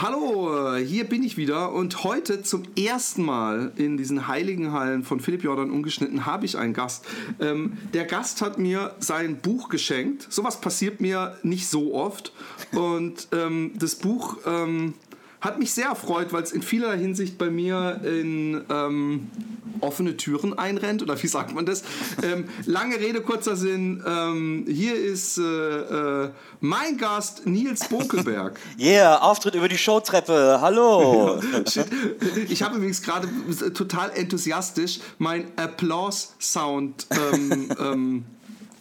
Hallo, hier bin ich wieder und heute zum ersten Mal in diesen heiligen Hallen von Philipp Jordan ungeschnitten habe ich einen Gast. Ähm, der Gast hat mir sein Buch geschenkt. Sowas passiert mir nicht so oft und ähm, das Buch ähm, hat mich sehr erfreut, weil es in vielerlei Hinsicht bei mir in ähm, offene Türen einrennt, oder wie sagt man das? Ähm, lange Rede, kurzer Sinn. Ähm, hier ist äh, äh, mein Gast Nils Bokelberg. Yeah, Auftritt über die Showtreppe. Hallo. Ich habe übrigens gerade total enthusiastisch mein Applause-Sound ähm, ähm,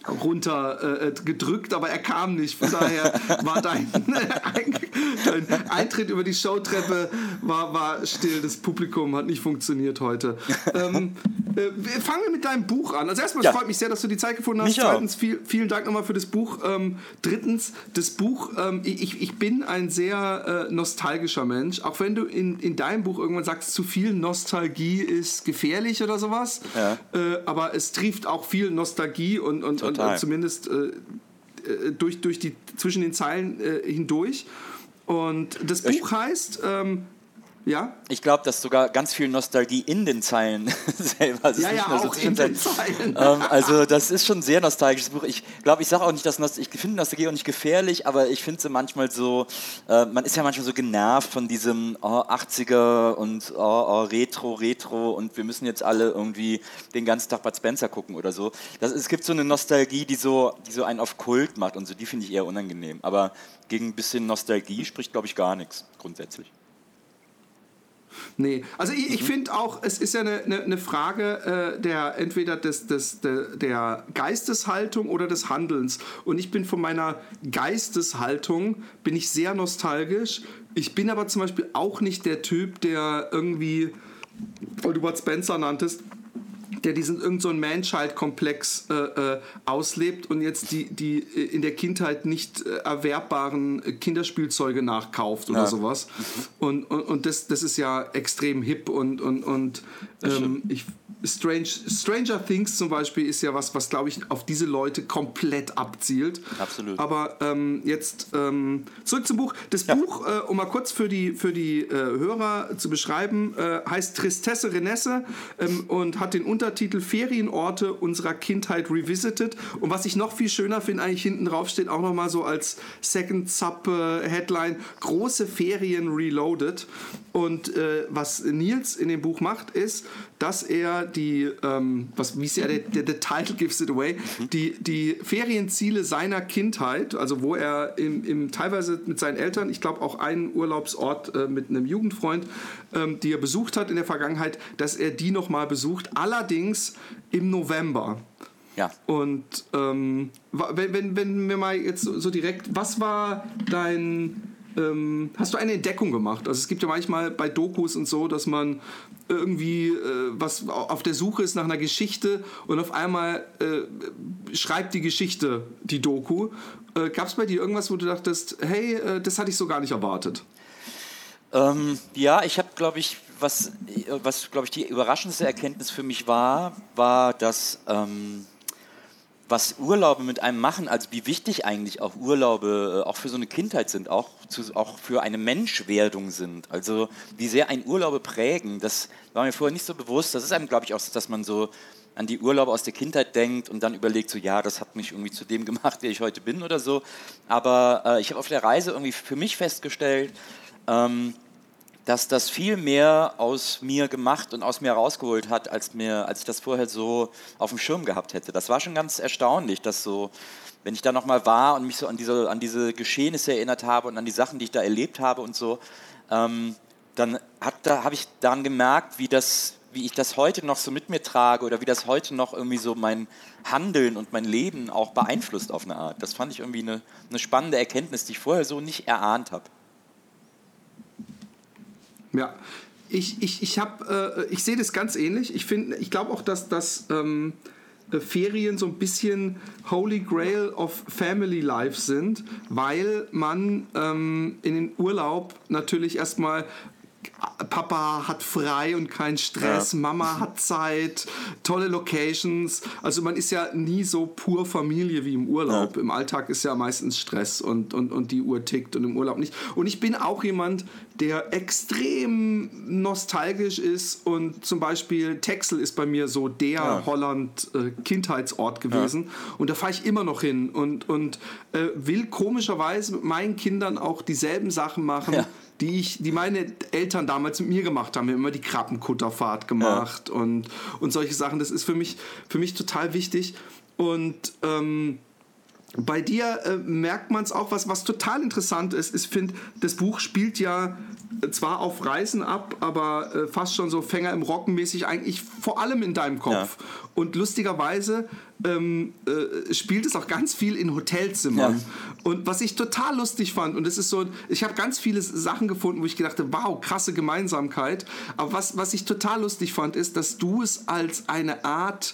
runter äh, gedrückt, aber er kam nicht. Von daher war dein, dein Eintritt über die Showtreppe war, war still. Das Publikum hat nicht funktioniert heute. Ähm, äh, fangen wir mit deinem Buch an. Also erstmal, ja. es freut mich sehr, dass du die Zeit gefunden hast. Mich Zweitens, viel, vielen Dank nochmal für das Buch. Ähm, drittens, das Buch, ähm, ich, ich bin ein sehr äh, nostalgischer Mensch. Auch wenn du in, in deinem Buch irgendwann sagst, zu viel Nostalgie ist gefährlich oder sowas. Ja. Äh, aber es trieft auch viel Nostalgie und, und, und äh, zumindest äh, äh, durch, durch die, zwischen den Zeilen äh, hindurch. Und das Buch heißt ähm, ja? Ich glaube, dass sogar ganz viel Nostalgie in den Zeilen selber also ja, ja, auch so in den Zeilen. Ähm, also das ist schon ein sehr nostalgisches Buch. Ich glaube, ich sage auch nicht, dass Nost ich finde Nostalgie auch nicht gefährlich, aber ich finde sie manchmal so, äh, man ist ja manchmal so genervt von diesem oh, 80er und oh, oh, Retro, Retro und wir müssen jetzt alle irgendwie den ganzen Tag Bud Spencer gucken oder so. Das, es gibt so eine Nostalgie, die so, die so einen auf Kult macht und so, die finde ich eher unangenehm. Aber gegen ein bisschen Nostalgie spricht, glaube ich, gar nichts grundsätzlich. Nee, also ich, ich mhm. finde auch, es ist ja eine, eine, eine Frage äh, der entweder des, des, der, der Geisteshaltung oder des Handelns. Und ich bin von meiner Geisteshaltung, bin ich sehr nostalgisch. Ich bin aber zum Beispiel auch nicht der Typ, der irgendwie, weil du Bud Spencer nanntest, der diesen irgendeinen so Man-Child-Komplex äh, äh, auslebt und jetzt die, die äh, in der Kindheit nicht äh, erwerbbaren Kinderspielzeuge nachkauft oder ja. sowas. Und, und, und das, das ist ja extrem hip und, und, und ähm, ich Strange, Stranger Things zum Beispiel ist ja was, was glaube ich auf diese Leute komplett abzielt. Absolut. Aber ähm, jetzt ähm, zurück zum Buch. Das ja. Buch, äh, um mal kurz für die, für die äh, Hörer zu beschreiben, äh, heißt Tristesse Renesse ähm, und hat den Untertitel Ferienorte unserer Kindheit Revisited. Und was ich noch viel schöner finde, eigentlich hinten drauf steht auch nochmal so als Second Sub äh, Headline große Ferien Reloaded. Und äh, was Nils in dem Buch macht, ist, dass er die, ähm, was, wie es ja der, der, der, Title gives it away, mhm. die, die Ferienziele seiner Kindheit, also wo er im, im teilweise mit seinen Eltern, ich glaube auch einen Urlaubsort äh, mit einem Jugendfreund, ähm, die er besucht hat in der Vergangenheit, dass er die nochmal besucht, allerdings im November. Ja. Und ähm, wenn, wenn, wenn wir mal jetzt so direkt, was war dein ähm, hast du eine Entdeckung gemacht? Also es gibt ja manchmal bei Dokus und so, dass man irgendwie äh, was auf der Suche ist nach einer Geschichte und auf einmal äh, schreibt die Geschichte die Doku. Äh, Gab es bei dir irgendwas, wo du dachtest, hey, äh, das hatte ich so gar nicht erwartet? Ähm, ja, ich habe, glaube ich, was, was glaube ich, die überraschendste Erkenntnis für mich war, war, dass ähm, was Urlaube mit einem machen, also wie wichtig eigentlich auch Urlaube äh, auch für so eine Kindheit sind, auch, zu, auch für eine Menschwerdung sind. Also wie sehr ein Urlaube prägen, das war mir vorher nicht so bewusst. Das ist einem, glaube ich, auch so, dass man so an die Urlaube aus der Kindheit denkt und dann überlegt, so ja, das hat mich irgendwie zu dem gemacht, der ich heute bin oder so. Aber äh, ich habe auf der Reise irgendwie für mich festgestellt, ähm, dass das viel mehr aus mir gemacht und aus mir rausgeholt hat, als, mir, als ich das vorher so auf dem Schirm gehabt hätte. Das war schon ganz erstaunlich, dass so, wenn ich da nochmal war und mich so an diese, an diese Geschehnisse erinnert habe und an die Sachen, die ich da erlebt habe und so, ähm, dann da, habe ich daran gemerkt, wie, das, wie ich das heute noch so mit mir trage oder wie das heute noch irgendwie so mein Handeln und mein Leben auch beeinflusst auf eine Art. Das fand ich irgendwie eine, eine spannende Erkenntnis, die ich vorher so nicht erahnt habe. Ja, ich, ich, ich, äh, ich sehe das ganz ähnlich. Ich, ich glaube auch, dass das ähm, äh, Ferien so ein bisschen Holy Grail of Family Life sind, weil man ähm, in den Urlaub natürlich erstmal Papa hat frei und keinen Stress, ja. Mama hat Zeit, tolle Locations. Also man ist ja nie so pur Familie wie im Urlaub. Ja. Im Alltag ist ja meistens Stress und, und, und die Uhr tickt und im Urlaub nicht. Und ich bin auch jemand, der extrem nostalgisch ist und zum Beispiel Texel ist bei mir so der ja. Holland-Kindheitsort äh, gewesen und da fahre ich immer noch hin und, und äh, will komischerweise mit meinen Kindern auch dieselben Sachen machen. Die ich, die meine Eltern damals mit mir gemacht haben. Wir haben immer die Krabbenkutterfahrt gemacht ja. und, und solche Sachen. Das ist für mich, für mich total wichtig. Und ähm, bei dir äh, merkt man es auch, was, was total interessant ist. Ich finde, das Buch spielt ja zwar auf Reisen ab, aber äh, fast schon so Fänger im Rocken mäßig eigentlich vor allem in deinem Kopf. Ja. Und lustigerweise ähm, äh, spielt es auch ganz viel in Hotelzimmern. Ja. Und was ich total lustig fand, und es ist so, ich habe ganz viele Sachen gefunden, wo ich gedacht habe, wow, krasse Gemeinsamkeit. Aber was, was ich total lustig fand, ist, dass du es als eine Art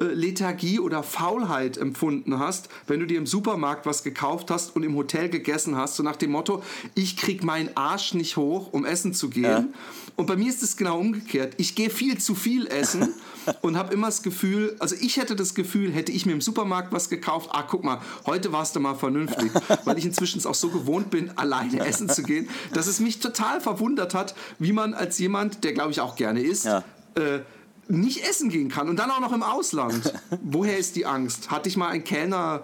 äh, Lethargie oder Faulheit empfunden hast, wenn du dir im Supermarkt was gekauft hast und im Hotel gegessen hast, so nach dem Motto, ich krieg meinen Arsch nicht hoch, um essen zu gehen. Ja. Und bei mir ist es genau umgekehrt. Ich gehe viel zu viel essen und habe immer das Gefühl, also ich hätte das Gefühl, hätte ich mir im Supermarkt was gekauft, ah, guck mal, heute warst du mal vernünftig, weil ich inzwischen es auch so gewohnt bin, alleine essen zu gehen, dass es mich total verwundert hat, wie man als jemand, der glaube ich auch gerne isst, ja. äh, nicht essen gehen kann und dann auch noch im Ausland. Woher ist die Angst? Hatte ich mal einen Kellner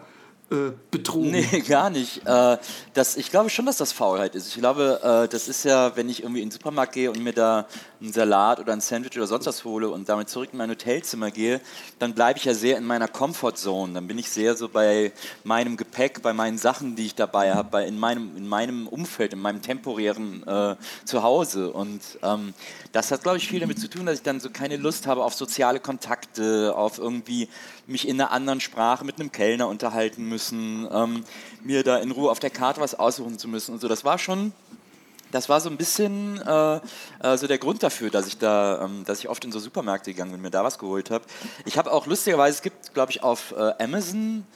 äh, betrogen? Nee, gar nicht. Äh, das, ich glaube schon, dass das Faulheit ist. Ich glaube, äh, das ist ja, wenn ich irgendwie in den Supermarkt gehe und mir da einen Salat oder ein Sandwich oder sonst was hole und damit zurück in mein Hotelzimmer gehe, dann bleibe ich ja sehr in meiner Comfortzone. Dann bin ich sehr so bei meinem Gepäck, bei meinen Sachen, die ich dabei habe, in meinem, in meinem Umfeld, in meinem temporären äh, Zuhause. Und ähm, das hat, glaube ich, viel damit zu tun, dass ich dann so keine Lust habe auf soziale Kontakte, auf irgendwie mich in einer anderen Sprache mit einem Kellner unterhalten müssen, ähm, mir da in Ruhe auf der Karte was aussuchen zu müssen und so. Das war schon das war so ein bisschen äh, äh, so der Grund dafür, dass ich da, ähm, dass ich oft in so Supermärkte gegangen bin, mir da was geholt habe. Ich habe auch lustigerweise, es gibt, glaube ich, auf äh, Amazon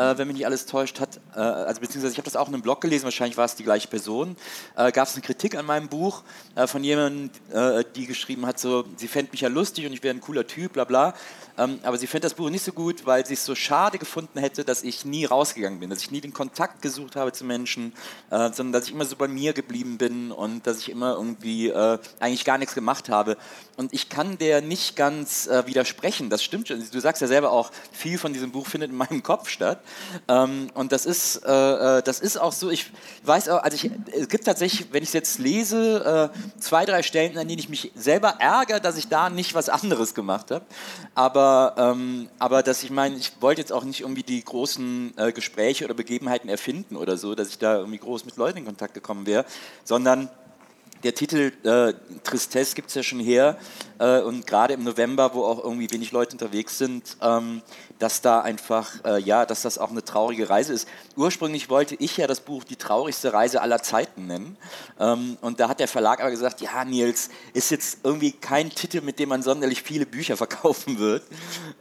äh, wenn mich nicht alles täuscht, hat, äh, also beziehungsweise ich habe das auch in einem Blog gelesen, wahrscheinlich war es die gleiche Person, äh, gab es eine Kritik an meinem Buch äh, von jemandem, äh, die geschrieben hat, so, sie fände mich ja lustig und ich wäre ein cooler Typ, bla bla. Ähm, aber sie fände das Buch nicht so gut, weil sie es so schade gefunden hätte, dass ich nie rausgegangen bin, dass ich nie den Kontakt gesucht habe zu Menschen, äh, sondern dass ich immer so bei mir geblieben bin und dass ich immer irgendwie äh, eigentlich gar nichts gemacht habe. Und ich kann der nicht ganz äh, widersprechen, das stimmt schon. Du sagst ja selber auch, viel von diesem Buch findet in meinem Kopf statt. Ähm, und das ist, das ist auch so, ich weiß auch, also ich, es gibt tatsächlich, wenn ich es jetzt lese, zwei, drei Stellen, an denen ich mich selber ärgere, dass ich da nicht was anderes gemacht habe. Aber aber, ähm, aber dass ich meine, ich wollte jetzt auch nicht irgendwie die großen äh, Gespräche oder Begebenheiten erfinden oder so, dass ich da irgendwie groß mit Leuten in Kontakt gekommen wäre, sondern der Titel äh, Tristesse gibt es ja schon her äh, und gerade im November, wo auch irgendwie wenig Leute unterwegs sind, ähm, dass da einfach, äh, ja, dass das auch eine traurige Reise ist. Ursprünglich wollte ich ja das Buch Die traurigste Reise aller Zeiten nennen. Ähm, und da hat der Verlag aber gesagt, ja, Nils, ist jetzt irgendwie kein Titel, mit dem man sonderlich viele Bücher verkaufen wird.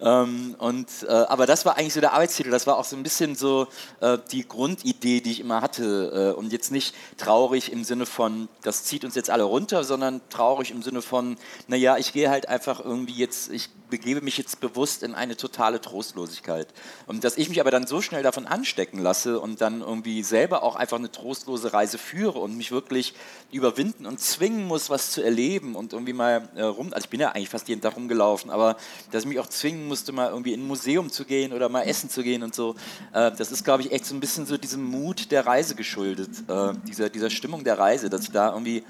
Ähm, und, äh, aber das war eigentlich so der Arbeitstitel. Das war auch so ein bisschen so äh, die Grundidee, die ich immer hatte. Äh, und jetzt nicht traurig im Sinne von, das zieht uns jetzt alle runter, sondern traurig im Sinne von, naja, ich gehe halt einfach irgendwie jetzt, ich begebe mich jetzt bewusst in eine totale Trostlosigkeit. Und dass ich mich aber dann so schnell davon anstecken lasse und dann irgendwie selber auch einfach eine trostlose Reise führe und mich wirklich überwinden und zwingen muss, was zu erleben und irgendwie mal äh, rum, also ich bin ja eigentlich fast jeden Tag rumgelaufen, aber dass ich mich auch zwingen musste, mal irgendwie in ein Museum zu gehen oder mal essen zu gehen und so, äh, das ist, glaube ich, echt so ein bisschen so diesem Mut der Reise geschuldet, äh, dieser, dieser Stimmung der Reise, dass ich da irgendwie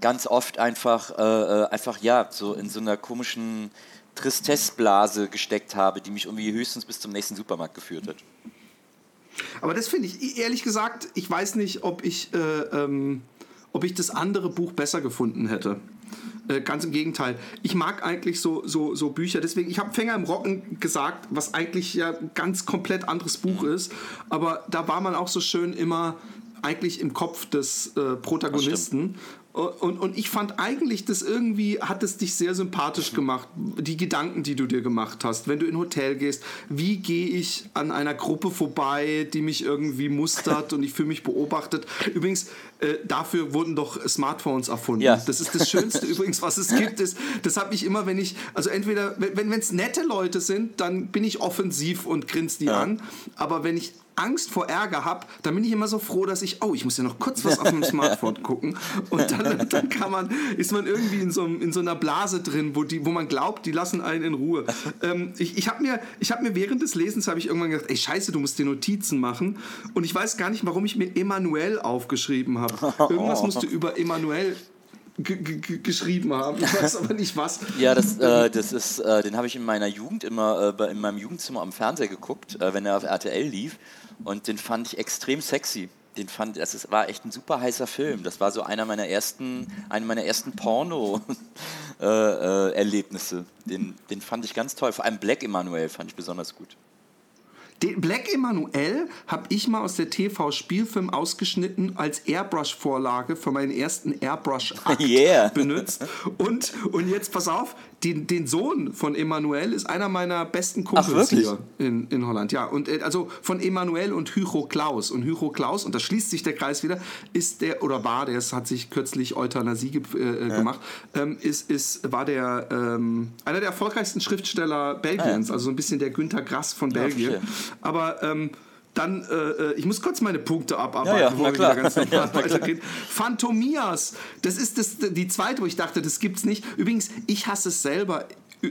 ganz oft einfach, äh, äh, einfach ja, so in so einer komischen Tristessblase gesteckt habe, die mich irgendwie höchstens bis zum nächsten Supermarkt geführt hat. Aber das finde ich, ehrlich gesagt, ich weiß nicht, ob ich, äh, ähm, ob ich das andere Buch besser gefunden hätte. Äh, ganz im Gegenteil. Ich mag eigentlich so, so, so Bücher. Deswegen, ich habe Fänger im Rocken gesagt, was eigentlich ja ein ganz komplett anderes Buch ist. Aber da war man auch so schön immer eigentlich im Kopf des äh, Protagonisten. Und, und ich fand eigentlich, das irgendwie hat es dich sehr sympathisch gemacht, die Gedanken, die du dir gemacht hast. Wenn du in ein Hotel gehst, wie gehe ich an einer Gruppe vorbei, die mich irgendwie mustert und ich fühle mich beobachtet. Übrigens, äh, dafür wurden doch Smartphones erfunden. Ja. Das ist das Schönste übrigens, was es gibt. Ist, das habe ich immer, wenn ich, also entweder, wenn es nette Leute sind, dann bin ich offensiv und grinse die ja. an. Aber wenn ich Angst vor Ärger habe, dann bin ich immer so froh, dass ich, oh, ich muss ja noch kurz was auf dem Smartphone gucken. Und dann, dann kann man, ist man irgendwie in so, in so einer Blase drin, wo, die, wo man glaubt, die lassen einen in Ruhe. Ähm, ich ich habe mir, hab mir während des Lesens ich irgendwann gedacht, ey scheiße, du musst dir Notizen machen. Und ich weiß gar nicht, warum ich mir Emanuel aufgeschrieben habe. Irgendwas musst du über Emanuel geschrieben haben. Ich weiß aber nicht was. Ja, das, äh, das ist, äh, den habe ich in meiner Jugend immer äh, in meinem Jugendzimmer am Fernseher geguckt, äh, wenn er auf RTL lief. Und den fand ich extrem sexy. Den fand, das war echt ein super heißer Film. Das war so einer meiner ersten, eine meiner ersten Porno-Erlebnisse. Äh, äh, den, den fand ich ganz toll. Vor allem Black Emanuel fand ich besonders gut. Den Black Emanuel habe ich mal aus der TV-Spielfilm ausgeschnitten als Airbrush-Vorlage für meinen ersten Airbrush-Akt yeah. benutzt. Und, und jetzt pass auf, den, den Sohn von Emanuel ist einer meiner besten Kumpels hier in, in Holland. Ja, und äh, also von Emanuel und Hugo Klaus. Und Hugo Klaus, und da schließt sich der Kreis wieder, ist der, oder war, der hat sich kürzlich Euthanasie ge äh, ja. gemacht, ähm, ist, ist, war der ähm, einer der erfolgreichsten Schriftsteller Belgiens, ah, ja. also so ein bisschen der Günter Grass von Belgien. Ja, Aber ähm, dann, äh, äh, ich muss kurz meine Punkte abarbeiten, ja, ja, bevor wir wieder ganz normal weitergehen. Phantomias, das ist das, die zweite, wo ich dachte, das gibt's nicht. Übrigens, ich hasse es selber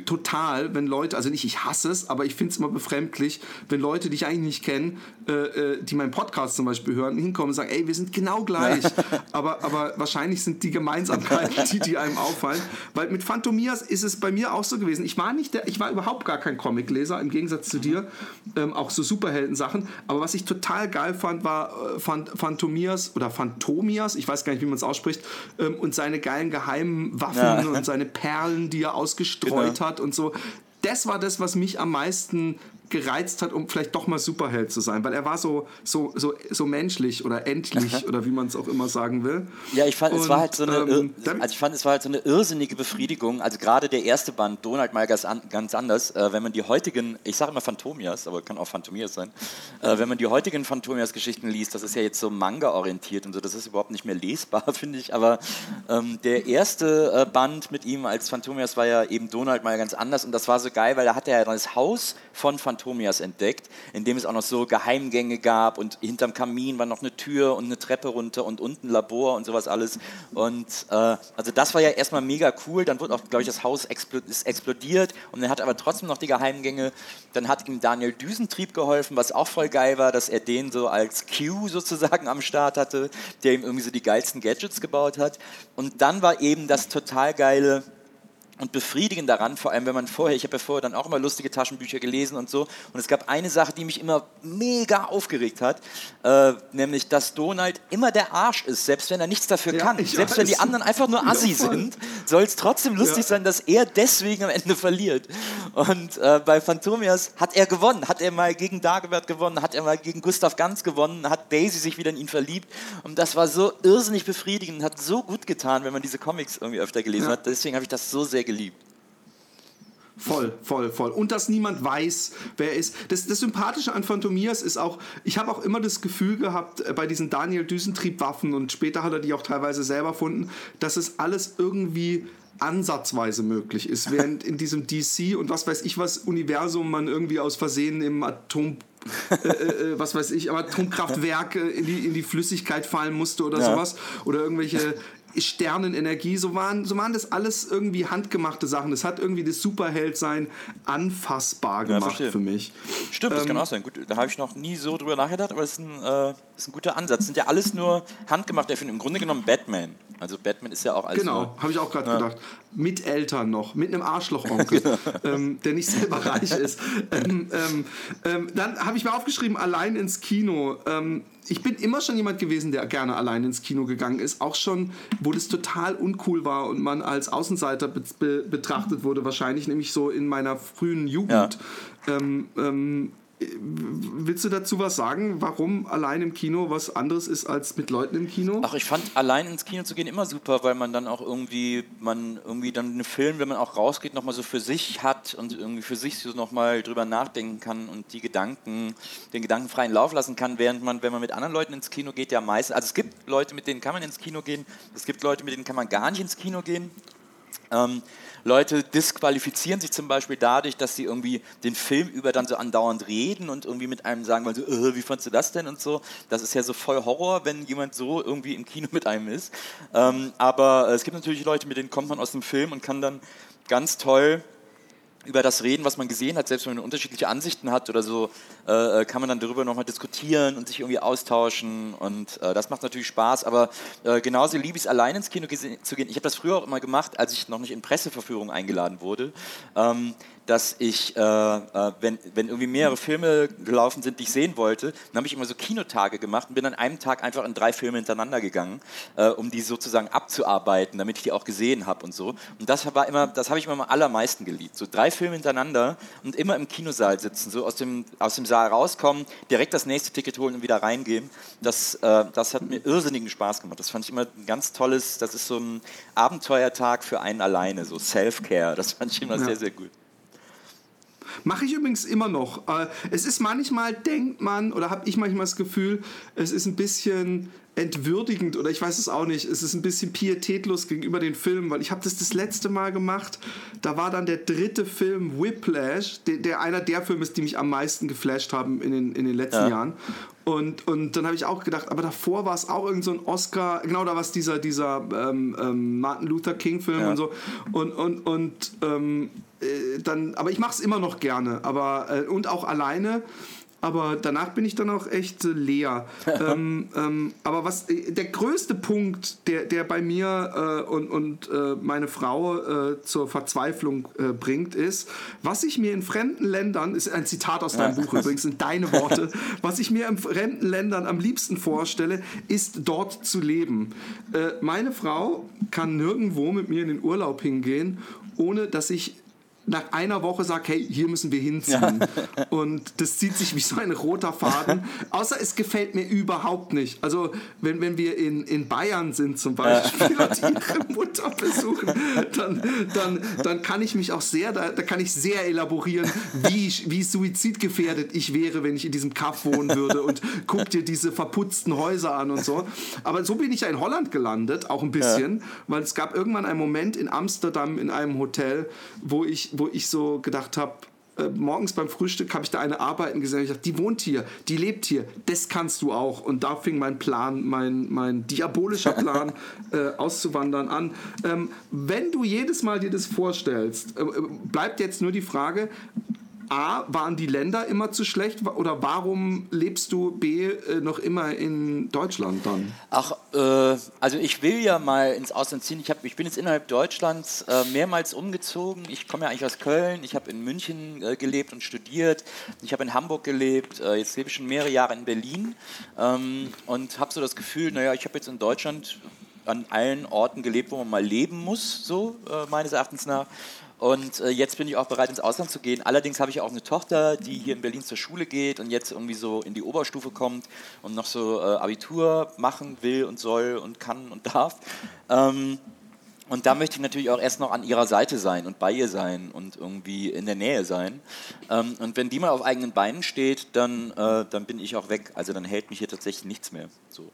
total, wenn Leute, also nicht ich hasse es, aber ich finde es immer befremdlich, wenn Leute, die ich eigentlich nicht kenne, äh, äh, die meinen Podcast zum Beispiel hören, hinkommen und sagen, ey, wir sind genau gleich. aber, aber wahrscheinlich sind die Gemeinsamkeiten, die, die einem auffallen. Weil mit Phantomias ist es bei mir auch so gewesen. Ich war nicht der, ich war überhaupt gar kein Comicleser, im Gegensatz zu dir, ähm, auch so Superhelden-Sachen. Aber was ich total geil fand, war äh, Phantomias oder Phantomias, ich weiß gar nicht, wie man es ausspricht, ähm, und seine geilen geheimen Waffen ja. und seine Perlen, die er ausgestreut genau. Hat und so. Das war das, was mich am meisten gereizt hat, um vielleicht doch mal Superheld zu sein, weil er war so, so, so, so menschlich oder endlich oder wie man es auch immer sagen will. Ja, ich fand, und, es war halt so eine, ähm, also ich fand, es war halt so eine irrsinnige Befriedigung. Also gerade der erste Band, Donald mal ganz, ganz anders, äh, wenn man die heutigen, ich sage immer Phantomias, aber kann auch Phantomias sein, äh, wenn man die heutigen Phantomias-Geschichten liest, das ist ja jetzt so Manga-orientiert und so, das ist überhaupt nicht mehr lesbar, finde ich, aber ähm, der erste äh, Band mit ihm als Phantomias war ja eben Donald mal ganz anders und das war so geil, weil da hatte er ja das Haus von Phantomias Phantomias entdeckt, in dem es auch noch so Geheimgänge gab und hinterm Kamin war noch eine Tür und eine Treppe runter und unten Labor und sowas alles. Und äh, also das war ja erstmal mega cool. Dann wurde auch, glaube ich, das Haus explodiert und er hat aber trotzdem noch die Geheimgänge. Dann hat ihm Daniel Düsentrieb geholfen, was auch voll geil war, dass er den so als Q sozusagen am Start hatte, der ihm irgendwie so die geilsten Gadgets gebaut hat. Und dann war eben das total geile und befriedigen daran, vor allem wenn man vorher, ich habe ja vorher dann auch immer lustige Taschenbücher gelesen und so, und es gab eine Sache, die mich immer mega aufgeregt hat, äh, nämlich, dass Donald immer der Arsch ist, selbst wenn er nichts dafür ja, kann. Selbst weiß. wenn die anderen einfach nur Assi ja, sind, soll es trotzdem lustig ja. sein, dass er deswegen am Ende verliert. Und äh, bei Phantomias hat er gewonnen, hat er mal gegen Dagobert gewonnen, hat er mal gegen Gustav Ganz gewonnen, hat Daisy sich wieder in ihn verliebt und das war so irrsinnig befriedigend hat so gut getan, wenn man diese Comics irgendwie öfter gelesen hat. Deswegen habe ich das so sehr geliebt. Voll, voll, voll. Und dass niemand weiß, wer er ist. Das, das Sympathische an Phantomias ist auch, ich habe auch immer das Gefühl gehabt, äh, bei diesen Daniel Düsentrieb-Waffen und später hat er die auch teilweise selber erfunden, dass es alles irgendwie ansatzweise möglich ist, während in diesem DC und was weiß ich was Universum man irgendwie aus Versehen im Atom äh, äh, äh was weiß ich, Atomkraftwerk in die, in die Flüssigkeit fallen musste oder ja. sowas. Oder irgendwelche Sternenenergie, so waren, so waren das alles irgendwie handgemachte Sachen. Das hat irgendwie das Superheldsein anfassbar gemacht ja, für mich. Stimmt, das ähm, kann auch sein. Gut, da habe ich noch nie so drüber nachgedacht, aber das ist ein, äh, ist ein guter Ansatz. Das sind ja alles nur handgemachte Erfindungen. Im Grunde genommen Batman. Also Batman ist ja auch alles. Genau, habe ich auch gerade ja. gedacht. Mit Eltern noch, mit einem Arschlochonkel, genau. ähm, der nicht selber reich ist. Ähm, ähm, ähm, dann habe ich mir aufgeschrieben, allein ins Kino. Ich bin immer schon jemand gewesen, der gerne allein ins Kino gegangen ist. Auch schon, wo das total uncool war und man als Außenseiter be be betrachtet wurde, wahrscheinlich, nämlich so in meiner frühen Jugend. Ja. Ähm, ähm, Willst du dazu was sagen, warum allein im Kino was anderes ist als mit Leuten im Kino? Ach, ich fand allein ins Kino zu gehen immer super, weil man dann auch irgendwie, man irgendwie dann einen Film, wenn man auch rausgeht, nochmal so für sich hat und irgendwie für sich so nochmal drüber nachdenken kann und die Gedanken, den Gedanken freien Lauf lassen kann, während man, wenn man mit anderen Leuten ins Kino geht, ja meistens, also es gibt Leute, mit denen kann man ins Kino gehen, es gibt Leute, mit denen kann man gar nicht ins Kino gehen. Ähm, Leute disqualifizieren sich zum Beispiel dadurch, dass sie irgendwie den Film über dann so andauernd reden und irgendwie mit einem sagen, weil so, äh, wie fandst du das denn und so. Das ist ja so voll Horror, wenn jemand so irgendwie im Kino mit einem ist. Ähm, aber äh, es gibt natürlich Leute, mit denen kommt man aus dem Film und kann dann ganz toll über das reden, was man gesehen hat, selbst wenn man unterschiedliche Ansichten hat oder so, äh, äh, kann man dann darüber nochmal diskutieren und sich irgendwie austauschen und äh, das macht natürlich Spaß, aber äh, genauso liebe ich es, allein ins Kino zu gehen. Ich habe das früher auch immer gemacht, als ich noch nicht in Presseverführung eingeladen wurde. Ähm, dass ich, äh, äh, wenn, wenn irgendwie mehrere Filme gelaufen sind, die ich sehen wollte, dann habe ich immer so Kinotage gemacht und bin an einem Tag einfach in drei Filme hintereinander gegangen, um die sozusagen abzuarbeiten, damit ich die auch gesehen habe und so. Und das war immer, das habe ich immer am allermeisten geliebt. So drei Filme hintereinander und immer im Kinosaal sitzen, so aus dem, aus dem Saal rauskommen, direkt das nächste Ticket holen und wieder reingehen. Das, äh, das hat mir irrsinnigen Spaß gemacht. Das fand ich immer ein ganz tolles, das ist so ein Abenteuertag für einen alleine, so Self-Care. Das fand ich immer ja. sehr, sehr gut. Mache ich übrigens immer noch. Äh, es ist manchmal, denkt man, oder habe ich manchmal das Gefühl, es ist ein bisschen entwürdigend oder ich weiß es auch nicht. Es ist ein bisschen pietätlos gegenüber den Filmen, weil ich habe das das letzte Mal gemacht. Da war dann der dritte Film Whiplash, der, der einer der Filme ist, die mich am meisten geflasht haben in den, in den letzten ja. Jahren. Und, und dann habe ich auch gedacht, aber davor war es auch irgend so ein Oscar, genau da war es dieser, dieser ähm, ähm, Martin Luther King Film ja. und so. Und, und, und ähm, äh, dann, aber ich mache es immer noch gerne, aber äh, und auch alleine. Aber danach bin ich dann auch echt äh, leer. ähm, ähm, aber was äh, der größte Punkt, der, der bei mir äh, und, und äh, meine Frau zur Verzweiflung bringt, ist, was ich mir in fremden Ländern, ist ein Zitat aus deinem Buch übrigens, sind deine Worte, was ich mir in fremden Ländern am liebsten vorstelle, ist dort zu leben. meine Frau kann nirgendwo mit mir in den Urlaub hingehen, ohne dass ich nach einer Woche sagt, hey, hier müssen wir hinziehen. Ja. Und das zieht sich wie so ein roter Faden. Außer es gefällt mir überhaupt nicht. Also wenn, wenn wir in, in Bayern sind zum Beispiel ja. und ihre Mutter besuchen, dann, dann, dann kann ich mich auch sehr, da, da kann ich sehr elaborieren, wie, wie suizidgefährdet ich wäre, wenn ich in diesem Kaff wohnen würde und guck dir diese verputzten Häuser an und so. Aber so bin ich ja in Holland gelandet, auch ein bisschen, ja. weil es gab irgendwann einen Moment in Amsterdam in einem Hotel, wo ich, wo ich so gedacht habe, äh, morgens beim Frühstück habe ich da eine arbeiten gesehen. Ich dachte, die wohnt hier, die lebt hier, das kannst du auch. Und da fing mein Plan, mein, mein diabolischer Plan äh, auszuwandern an. Ähm, wenn du jedes Mal dir das vorstellst, äh, äh bleibt jetzt nur die Frage, A, waren die Länder immer zu schlecht oder warum lebst du B äh, noch immer in Deutschland dann? Ach, äh, also ich will ja mal ins Ausland ziehen. Ich, hab, ich bin jetzt innerhalb Deutschlands äh, mehrmals umgezogen. Ich komme ja eigentlich aus Köln. Ich habe in München äh, gelebt und studiert. Ich habe in Hamburg gelebt. Äh, jetzt lebe ich schon mehrere Jahre in Berlin ähm, und habe so das Gefühl, naja, ich habe jetzt in Deutschland an allen Orten gelebt, wo man mal leben muss, so äh, meines Erachtens nach. Und äh, jetzt bin ich auch bereit, ins Ausland zu gehen. Allerdings habe ich auch eine Tochter, die hier in Berlin zur Schule geht und jetzt irgendwie so in die Oberstufe kommt und noch so äh, Abitur machen will und soll und kann und darf. Ähm, und da möchte ich natürlich auch erst noch an ihrer Seite sein und bei ihr sein und irgendwie in der Nähe sein. Ähm, und wenn die mal auf eigenen Beinen steht, dann, äh, dann bin ich auch weg. Also dann hält mich hier tatsächlich nichts mehr. So.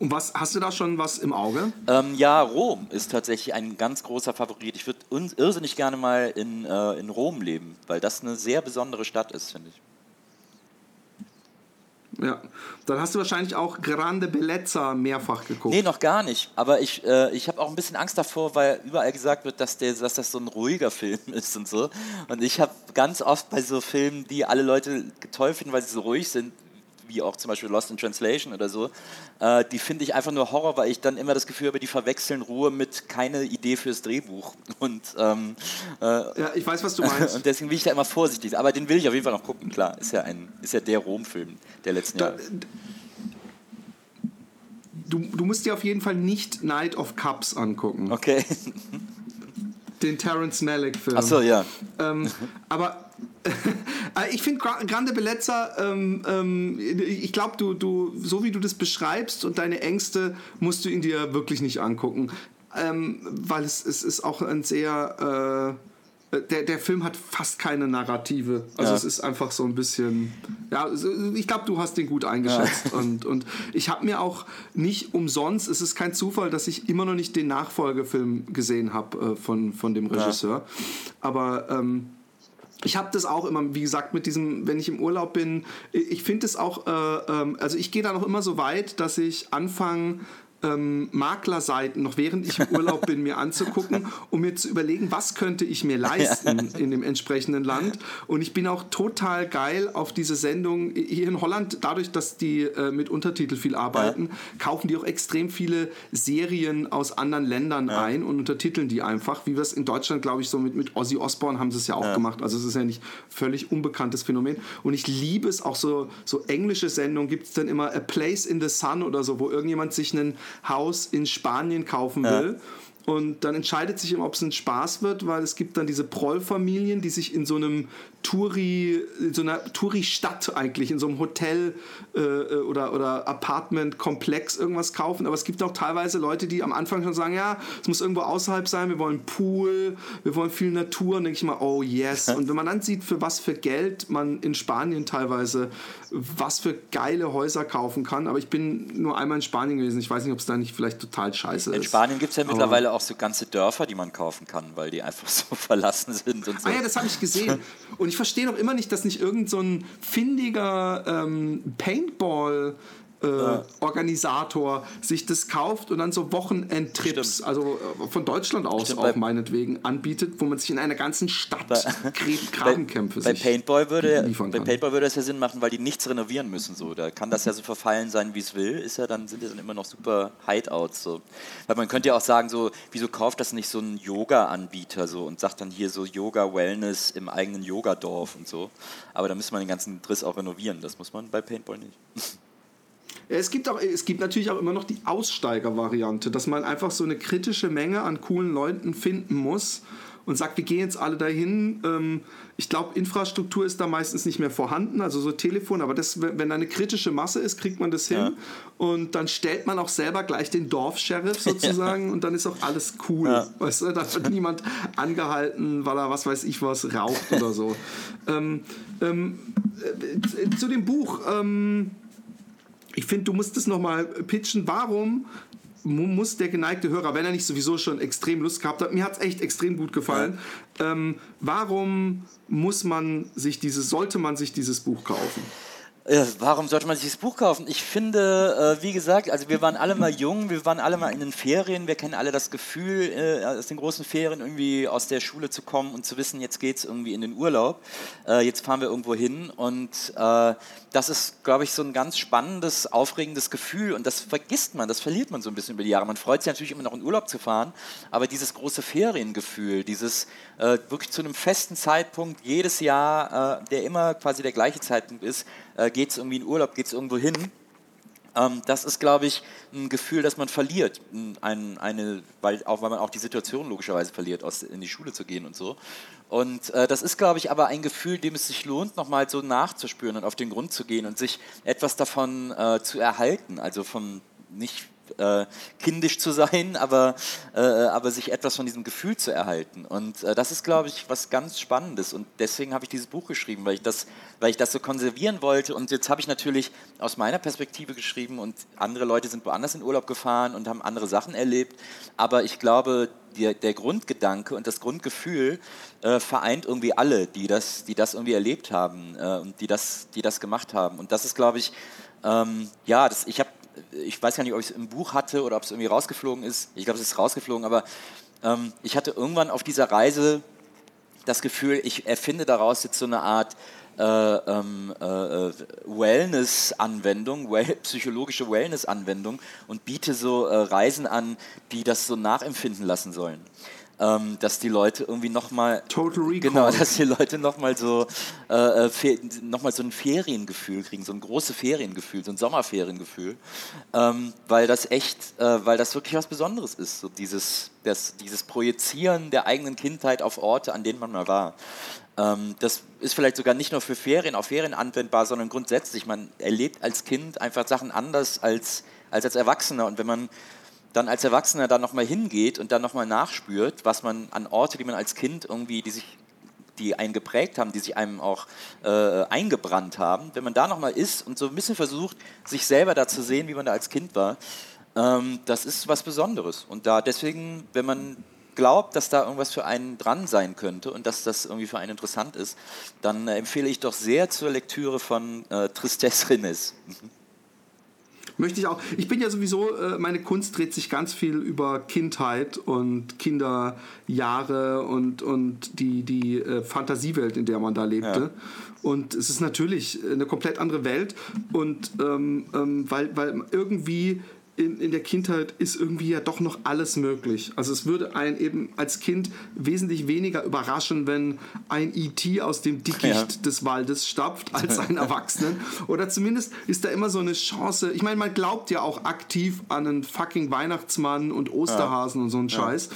Und was hast du da schon was im Auge? Ähm, ja, Rom ist tatsächlich ein ganz großer Favorit. Ich würde irrsinnig gerne mal in, äh, in Rom leben, weil das eine sehr besondere Stadt ist, finde ich. Ja, dann hast du wahrscheinlich auch Grande Bellezza mehrfach geguckt. Nee, noch gar nicht. Aber ich, äh, ich habe auch ein bisschen Angst davor, weil überall gesagt wird, dass, der, dass das so ein ruhiger Film ist und so. Und ich habe ganz oft bei so Filmen, die alle Leute toll finden, weil sie so ruhig sind, wie auch zum Beispiel Lost in Translation oder so, äh, die finde ich einfach nur Horror, weil ich dann immer das Gefühl habe, die verwechseln Ruhe mit keine Idee fürs Drehbuch. Und, ähm, äh, ja, ich weiß, was du meinst. Und deswegen bin ich da immer vorsichtig. Aber den will ich auf jeden Fall noch gucken, klar. Ist ja, ein, ist ja der Rom-Film der letzten Jahre. Du, du musst dir auf jeden Fall nicht Night of Cups angucken. Okay. Den Terrence Malick-Film. Achso, ja. Ähm, aber Äh, ich finde Grande Bellezza, ähm, ähm, ich glaube, du, du, so wie du das beschreibst und deine Ängste, musst du ihn dir wirklich nicht angucken. Ähm, weil es, es ist auch ein sehr. Äh, der, der Film hat fast keine Narrative. Also ja. es ist einfach so ein bisschen. Ja, ich glaube, du hast den gut eingeschätzt. Ja. Und, und ich habe mir auch nicht umsonst, es ist kein Zufall, dass ich immer noch nicht den Nachfolgefilm gesehen habe äh, von, von dem Regisseur. Ja. Aber. Ähm, ich habe das auch immer, wie gesagt, mit diesem, wenn ich im Urlaub bin, ich finde es auch, äh, ähm, also ich gehe da noch immer so weit, dass ich anfange, ähm, Maklerseiten noch während ich im Urlaub bin mir anzugucken, um mir zu überlegen, was könnte ich mir leisten in dem entsprechenden Land. Und ich bin auch total geil auf diese Sendung hier in Holland, dadurch, dass die äh, mit Untertitel viel arbeiten, ja. kaufen die auch extrem viele Serien aus anderen Ländern ja. ein und untertiteln die einfach, wie wir es in Deutschland, glaube ich, so mit, mit Ozzy Osbourne haben sie es ja auch ja. gemacht. Also es ist ja nicht völlig unbekanntes Phänomen. Und ich liebe es auch so, so englische Sendungen gibt es dann immer A Place in the Sun oder so, wo irgendjemand sich einen Haus in Spanien kaufen will. Ja. Und dann entscheidet sich, ob es ein Spaß wird, weil es gibt dann diese Proll-Familien, die sich in so einem Touri, in so einer Touri-Stadt eigentlich, in so einem Hotel äh, oder, oder Apartment-Komplex irgendwas kaufen. Aber es gibt auch teilweise Leute, die am Anfang schon sagen, ja, es muss irgendwo außerhalb sein, wir wollen Pool, wir wollen viel Natur. Und denke ich mal, oh yes. Und wenn man dann sieht, für was für Geld man in Spanien teilweise was für geile Häuser kaufen kann. Aber ich bin nur einmal in Spanien gewesen. Ich weiß nicht, ob es da nicht vielleicht total scheiße ist. In Spanien gibt es ja mittlerweile auch so ganze Dörfer, die man kaufen kann, weil die einfach so verlassen sind und so. Ah ja, das habe ich gesehen. Und ich verstehe noch immer nicht, dass nicht irgend so findiger ähm, Paintball äh, ja. Organisator sich das kauft und dann so Wochenendtrips, also äh, von Deutschland aus Stimmt, auch meinetwegen, anbietet, wo man sich in einer ganzen Stadt Grabenkämpfe bei, bei Paintball würde Bei Paintball würde das ja Sinn machen, weil die nichts renovieren müssen. So. Da kann das ja so verfallen sein, wie es will. Ist ja dann, sind ja dann immer noch super Hideouts. So. Weil man könnte ja auch sagen, so, wieso kauft das nicht so ein Yoga-Anbieter so und sagt dann hier so Yoga-Wellness im eigenen Yogadorf und so. Aber da müsste man den ganzen Driss auch renovieren. Das muss man bei Paintball nicht. Es gibt, auch, es gibt natürlich auch immer noch die Aussteiger-Variante, dass man einfach so eine kritische Menge an coolen Leuten finden muss und sagt, wir gehen jetzt alle dahin. Ähm, ich glaube, Infrastruktur ist da meistens nicht mehr vorhanden, also so Telefon, aber das, wenn da eine kritische Masse ist, kriegt man das hin. Ja. Und dann stellt man auch selber gleich den Dorfsheriff sozusagen ja. und dann ist auch alles cool. Ja. Weißt du, da wird niemand angehalten, weil er was weiß ich was raucht oder so. ähm, ähm, äh, zu dem Buch. Ähm, ich finde, du musst es nochmal pitchen. Warum muss der geneigte Hörer, wenn er nicht sowieso schon extrem Lust gehabt hat, mir hat es echt extrem gut gefallen, ja. ähm, warum muss man sich dieses, sollte man sich dieses Buch kaufen? Warum sollte man sich das Buch kaufen? Ich finde, äh, wie gesagt, also wir waren alle mal jung, wir waren alle mal in den Ferien, wir kennen alle das Gefühl, äh, aus den großen Ferien irgendwie aus der Schule zu kommen und zu wissen, jetzt geht es irgendwie in den Urlaub, äh, jetzt fahren wir irgendwo hin und äh, das ist, glaube ich, so ein ganz spannendes, aufregendes Gefühl und das vergisst man, das verliert man so ein bisschen über die Jahre. Man freut sich natürlich immer noch in Urlaub zu fahren, aber dieses große Feriengefühl, dieses äh, wirklich zu einem festen Zeitpunkt jedes Jahr, der immer quasi der gleiche Zeitpunkt ist, äh, geht es irgendwie in Urlaub, geht es irgendwo hin. Ähm, das ist, glaube ich, ein Gefühl, das man verliert, ein, eine, weil, auch weil man auch die Situation logischerweise verliert, aus, in die Schule zu gehen und so. Und äh, das ist, glaube ich, aber ein Gefühl, dem es sich lohnt, nochmal so nachzuspüren und auf den Grund zu gehen und sich etwas davon äh, zu erhalten. Also von nicht äh, kindisch zu sein, aber, äh, aber sich etwas von diesem Gefühl zu erhalten. Und äh, das ist, glaube ich, was ganz Spannendes. Und deswegen habe ich dieses Buch geschrieben, weil ich, das, weil ich das so konservieren wollte. Und jetzt habe ich natürlich aus meiner Perspektive geschrieben und andere Leute sind woanders in Urlaub gefahren und haben andere Sachen erlebt. Aber ich glaube, der, der Grundgedanke und das Grundgefühl äh, vereint irgendwie alle, die das, die das irgendwie erlebt haben äh, und die das, die das gemacht haben. Und das ist, glaube ich, ähm, ja, das, ich habe ich weiß gar nicht, ob ich es im Buch hatte oder ob es irgendwie rausgeflogen ist. Ich glaube, es ist rausgeflogen, aber ähm, ich hatte irgendwann auf dieser Reise das Gefühl, ich erfinde daraus jetzt so eine Art äh, ähm, äh, Wellness-Anwendung, well, psychologische Wellness-Anwendung und biete so äh, Reisen an, die das so nachempfinden lassen sollen ähm, dass die Leute irgendwie nochmal. Total Recall. Genau, dass die Leute nochmal so, äh, äh noch so ein Feriengefühl kriegen, so ein großes Feriengefühl, so ein Sommerferiengefühl. Ähm, weil das echt, äh, weil das wirklich was Besonderes ist, so dieses, das, dieses Projizieren der eigenen Kindheit auf Orte, an denen man mal war. Ähm, das ist vielleicht sogar nicht nur für Ferien, auf Ferien anwendbar, sondern grundsätzlich. Man erlebt als Kind einfach Sachen anders als als, als Erwachsener. Und wenn man dann als Erwachsener da nochmal hingeht und dann nochmal nachspürt, was man an Orte, die man als Kind irgendwie, die sich die einen geprägt haben, die sich einem auch äh, eingebrannt haben, wenn man da nochmal ist und so ein bisschen versucht, sich selber da zu sehen, wie man da als Kind war, ähm, das ist was Besonderes. Und da deswegen, wenn man glaubt, dass da irgendwas für einen dran sein könnte und dass das irgendwie für einen interessant ist, dann empfehle ich doch sehr zur Lektüre von äh, Tristesse Rennes. Möchte ich auch. Ich bin ja sowieso, äh, meine Kunst dreht sich ganz viel über Kindheit und Kinderjahre und, und die, die äh, Fantasiewelt, in der man da lebte. Ja. Und es ist natürlich eine komplett andere Welt. Und ähm, ähm, weil, weil irgendwie in, in der Kindheit ist irgendwie ja doch noch alles möglich. Also es würde einen eben als Kind wesentlich weniger überraschen, wenn ein E.T. aus dem Dickicht ja. des Waldes stapft, als ein Erwachsenen. Oder zumindest ist da immer so eine Chance. Ich meine, man glaubt ja auch aktiv an einen fucking Weihnachtsmann und Osterhasen ja. und so einen Scheiß.